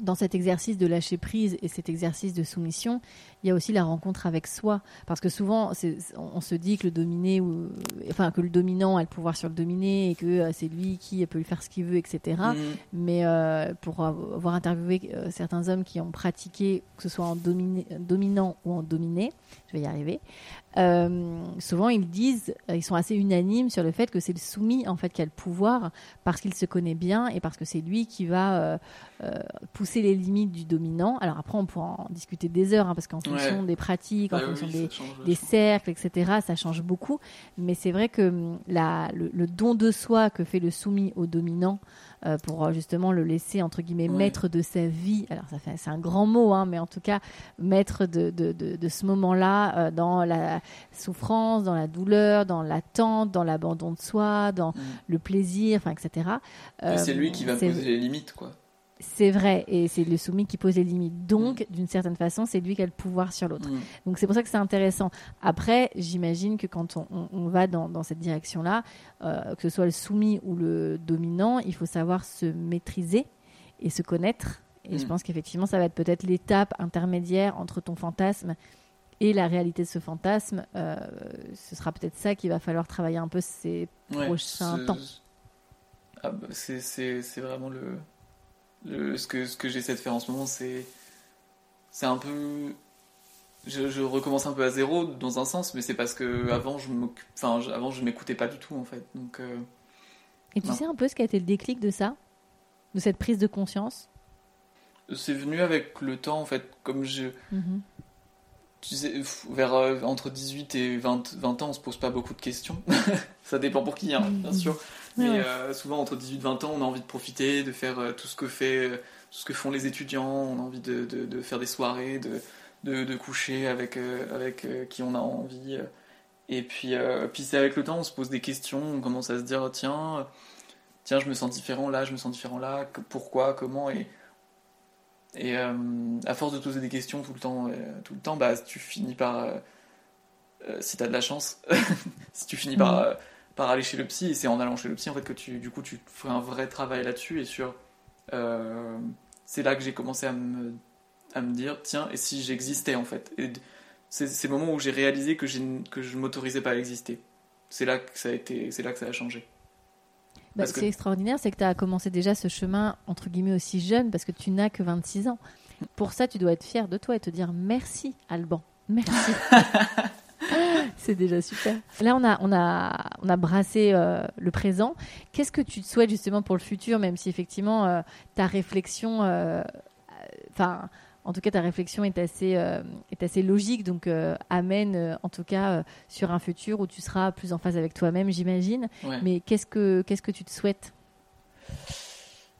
Speaker 1: dans cet exercice de lâcher prise et cet exercice de soumission, il y a aussi la rencontre avec soi. Parce que souvent, on se dit que le dominé, ou, enfin, que le dominant a le pouvoir sur le dominé et que euh, c'est lui qui peut lui faire ce qu'il veut, etc.
Speaker 2: Mm.
Speaker 1: Mais euh, pour avoir interviewé euh, certains hommes qui ont pratiqué, que ce soit en dominé- dominant ou en dominé, je vais y arriver, euh, souvent ils disent, euh, ils sont assez unanimes sur le fait que c'est le soumis en fait qui a le pouvoir parce qu'il se connaît bien et parce que c'est lui qui va euh, euh, pousser les limites du dominant. Alors après on pourra en discuter des heures hein, parce qu'en fonction des pratiques, en
Speaker 2: Bah
Speaker 1: fonction des,
Speaker 2: change
Speaker 1: des
Speaker 2: vachement.
Speaker 1: cercles, etc. Ça change beaucoup. Mais c'est vrai que hum, la, le, le don de soi que fait le soumis au dominant euh, pour euh, justement le laisser, entre guillemets,
Speaker 2: Ouais.
Speaker 1: maître de sa vie, alors ça fait, c'est un grand mot, hein, mais en tout cas, maître de, de, de, de ce moment-là euh, dans la souffrance, dans la douleur, dans l'attente, dans l'abandon de soi, dans
Speaker 2: Mm.
Speaker 1: le plaisir, enfin, etc.
Speaker 2: Et c'est lui qui va poser les limites, quoi.
Speaker 1: C'est vrai, et c'est le soumis qui pose les limites. Donc, d'une certaine façon, c'est lui qui a le pouvoir sur l'autre.
Speaker 2: Mm.
Speaker 1: Donc c'est pour ça que c'est intéressant. Après, j'imagine que quand on, on- on va dans, dans cette direction-là, euh, que ce soit le soumis ou le dominant, il faut savoir se maîtriser et se connaître. Et je
Speaker 2: Mm.
Speaker 1: pense qu'effectivement, ça va être peut-être l'étape intermédiaire entre ton fantasme et la réalité de ce fantasme. Euh, ce sera peut-être ça qu'il va falloir travailler un peu ces
Speaker 2: Ouais,
Speaker 1: prochains temps.
Speaker 2: Ah bah, c'est vraiment le, le ce que ce que j'essaie de faire en ce moment, c'est c'est un peu je, je recommence un peu à zéro dans un sens, mais c'est parce que avant je enfin avant je m'écoutais pas du tout en fait, donc euh,
Speaker 1: Et tu
Speaker 2: Non.
Speaker 1: sais un peu ce qui a été le déclic de ça? De cette prise de conscience?
Speaker 2: C'est venu avec le temps en fait, comme je
Speaker 1: Mhm.
Speaker 2: tu sais, vers euh, entre 18 et 20, 20 ans, on se pose pas beaucoup de questions. ça dépend pour qui, hein, bien sûr. Mais
Speaker 1: ouais.
Speaker 2: euh, souvent, entre 18 et 20 ans, on a envie de profiter, de faire euh, tout ce que fait, euh, tout ce que font les étudiants. On a envie de, de, de faire des soirées, de, de, coucher avec, avec qui on a envie. Et puis, puis c'est avec le temps, on se pose des questions, on commence à se dire tiens, tiens, je me sens différent là, je me sens différent là, pourquoi, comment et et euh, à force de te poser des questions tout le temps, euh, tout le temps, bah tu finis par, euh, si t'as de la chance, si tu finis par, euh, par aller chez le psy, et c'est en allant chez le psy en fait que tu, du coup, tu fais un vrai travail là-dessus et sur, euh, c'est là que j'ai commencé à me, à me dire tiens, et si j'existais en fait? Et c'est c'est le moment où j'ai réalisé que, que je m'autorisais pas à exister. C'est là que ça a été, c'est là que ça a changé.
Speaker 1: Bah,
Speaker 2: Parce
Speaker 1: ce
Speaker 2: que-
Speaker 1: qui est extraordinaire, c'est que tu as commencé déjà ce chemin, entre guillemets, aussi jeune, parce que tu n'as que 26 ans. Pour ça, tu dois être fier de toi et te dire merci, Alban. Merci. c'est déjà super. Là, on a, on a, on a brassé euh, le présent. Qu'est-ce que tu te souhaites justement pour le futur, même si effectivement euh, ta réflexion, euh, euh, enfin, en tout cas, ta réflexion est assez, euh, est assez logique, donc euh, amène euh, en tout cas sur un futur où tu seras plus en phase avec toi-même, j'imagine. Mais qu'est-ce que, qu'est-ce que tu te souhaites?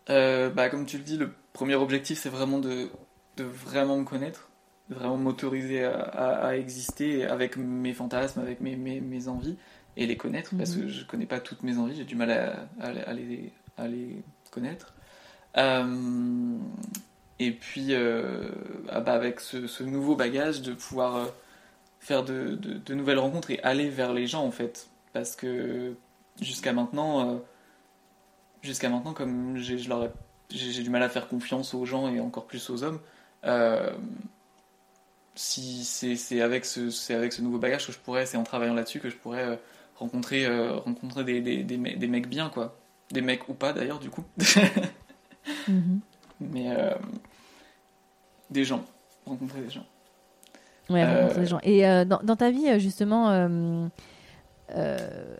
Speaker 2: Bah, Comme tu le dis, le premier objectif, c'est vraiment de, de, vraiment me connaître, vraiment m'autoriser à, exister avec mes fantasmes, avec mes, mes, mes envies, et les connaître, parce que mhm. je ne connais pas toutes mes envies, j'ai du mal à, à, les, à les connaître. Et puis, euh, ah bah avec ce, nouveau bagage, de pouvoir euh, faire de, nouvelles rencontres et aller vers les gens, en fait. Parce que jusqu'à maintenant, euh, jusqu'à maintenant, comme j'ai du mal à faire confiance aux gens et encore plus aux hommes, si c'est avec, ce, avec ce nouveau bagage que je pourrais, c'est en travaillant là-dessus que je pourrais rencontrer, rencontrer des, des, des, mecs bien, quoi. Des mecs ou pas, d'ailleurs, du coup. Mm-hmm. Mais des gens, rencontrer des gens.
Speaker 1: Ouais, euh, rencontrer des gens. Et euh, dans, dans, ta vie, euh, justement,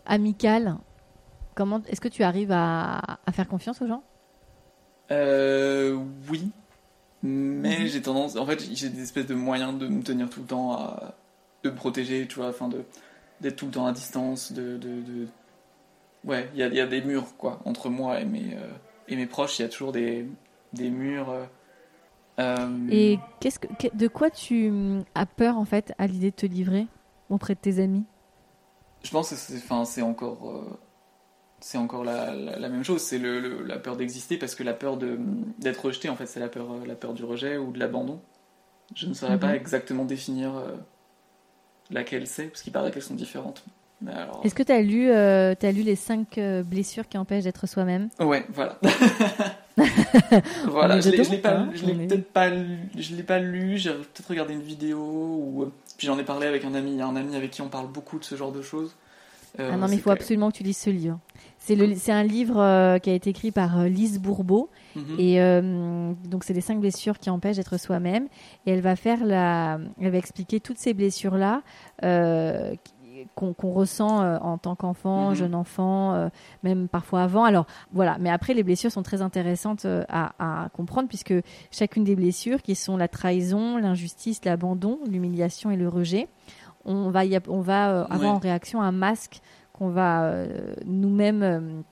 Speaker 1: amicale, comment est-ce que tu arrives à, à, faire confiance aux gens?
Speaker 2: Oui, mais mhm. j'ai tendance, en fait, j'ai des espèces de moyens de me tenir tout le temps, à, de me protéger, tu vois, enfin de d'être tout le temps à distance, de, de, de... ouais, il y, y a, des murs quoi entre moi et mes et mes proches, il y a toujours des, des murs.
Speaker 1: Euh, Et qu'est-ce que, de quoi tu hum, as peur en fait à l'idée de te livrer auprès de tes amis?
Speaker 2: Je pense que c'est, enfin, c'est encore, euh, c'est encore la, la, même chose. C'est le, la peur d'exister parce que la peur d'être rejeté, en fait, c'est la peur, euh, la peur du rejet ou de l'abandon. Je ne saurais pas mhm. exactement définir laquelle c'est parce qu'il paraît qu'elles sont différentes.
Speaker 1: Est-ce que tu as lu, euh, as lu les cinq blessures qui empêchent d'être soi-même?
Speaker 2: Ouais, voilà. voilà, je l'ai pas, je l'ai peut-être pas, je l'ai pas lu. J'ai peut-être regardé une vidéo ou puis j'en ai parlé avec un ami. Il y a un ami avec qui on parle beaucoup de ce genre de choses.
Speaker 1: Euh, ah non, mais il faut absolument que tu lises ce livre. C'est un livre euh, qui a été écrit par euh, Lise Bourbeau. Mhm. Et donc, c'est les cinq blessures qui empêchent d'être soi-même. Et elle va faire la, elle va expliquer toutes ces blessures-là qu'on ressent euh, en tant qu'enfant, mhm. jeune enfant, euh, même parfois avant. Alors voilà, mais après les blessures sont très intéressantes euh, à, comprendre puisque chacune des blessures, qui sont la trahison, l'injustice, l'abandon, l'humiliation et le rejet, on va, on va avoir en réaction un masque qu'on va nous-mêmes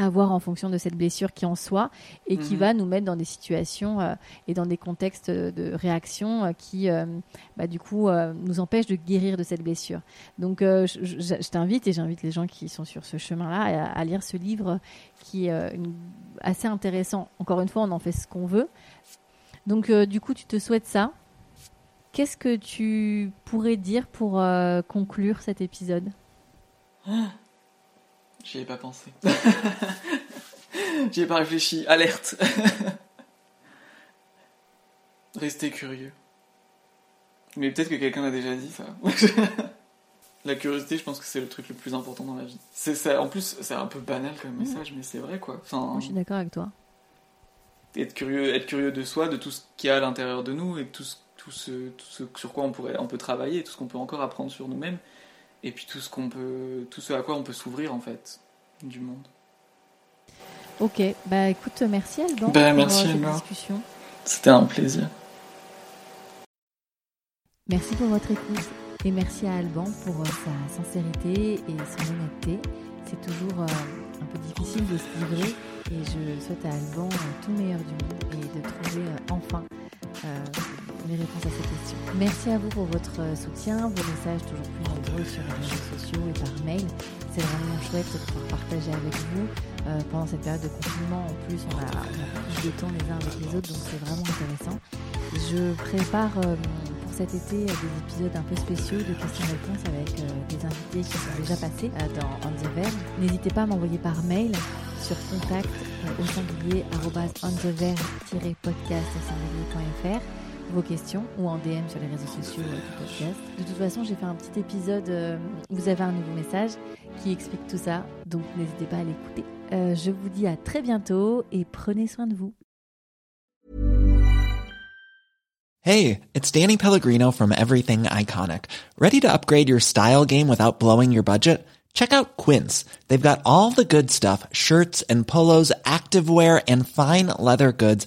Speaker 1: avoir en fonction de cette blessure qui en soit et qui mhm. va nous mettre dans des situations euh, et dans des contextes de réaction euh, qui, euh, bah, du coup, nous empêchent de guérir de cette blessure. Donc, je, t'invite et j'invite les gens qui sont sur ce chemin-là à, lire ce livre qui est assez intéressant. Encore une fois, on en fait ce qu'on veut. Donc, du coup, tu te souhaites ça? Qu'est-ce que tu pourrais dire pour conclure cet épisode?
Speaker 2: J'y ai pas pensé. J'y ai pas réfléchi. Alerte. Restez curieux. Mais peut-être que quelqu'un a déjà dit ça. la curiosité, je pense que c'est le truc le plus important dans la vie. C'est ça. En plus, c'est un peu banal comme message, mais c'est vrai quoi.
Speaker 1: Enfin, je suis d'accord avec toi.
Speaker 2: Être curieux, être curieux de soi, de tout ce qu'il y a à l'intérieur de nous et tout ce, tout ce, tout ce sur quoi on pourrait, on peut travailler, tout ce qu'on peut encore apprendre sur nous-mêmes et puis tout ce qu'on peut, tout ce à quoi on peut s'ouvrir en fait du monde.
Speaker 1: Ok, bah écoute, merci Alban
Speaker 2: bah, pour merci euh, cette discussion. C'était un plaisir.
Speaker 1: Merci pour votre écoute et merci à Alban pour euh, sa sincérité et son honnêteté. C'est toujours euh, un peu difficile de se livrer et je souhaite à Alban tout le meilleur du monde et de trouver enfin les réponses à ces questions. Merci à vous pour votre soutien, vos messages toujours plus nombreux sur les réseaux sociaux et par mail. C'est vraiment chouette de pouvoir partager avec vous. Euh, pendant cette période de confinement, en plus, on a, plus de temps les uns avec les autres, donc c'est vraiment intéressant. Je prépare euh, pour cet été des épisodes un peu spéciaux de questions-réponses avec euh, des invités qui sont déjà passés dans Verge. N'hésitez pas à m'envoyer par mail sur contact au singulier vos questions ou en DM sur les réseaux sociaux du podcast. De toute façon, j'ai fait un petit épisode euh, vous avez un nouveau message qui explique tout ça, donc n'hésitez pas à l'écouter. Euh, je vous dis à très bientôt et prenez soin de vous.
Speaker 3: Hey, it's Danny Pellegrino from Everything Iconic. Ready to upgrade your style game without blowing your budget? Check out Quince. They've got all the good stuff, shirts and polos, activewear and fine leather goods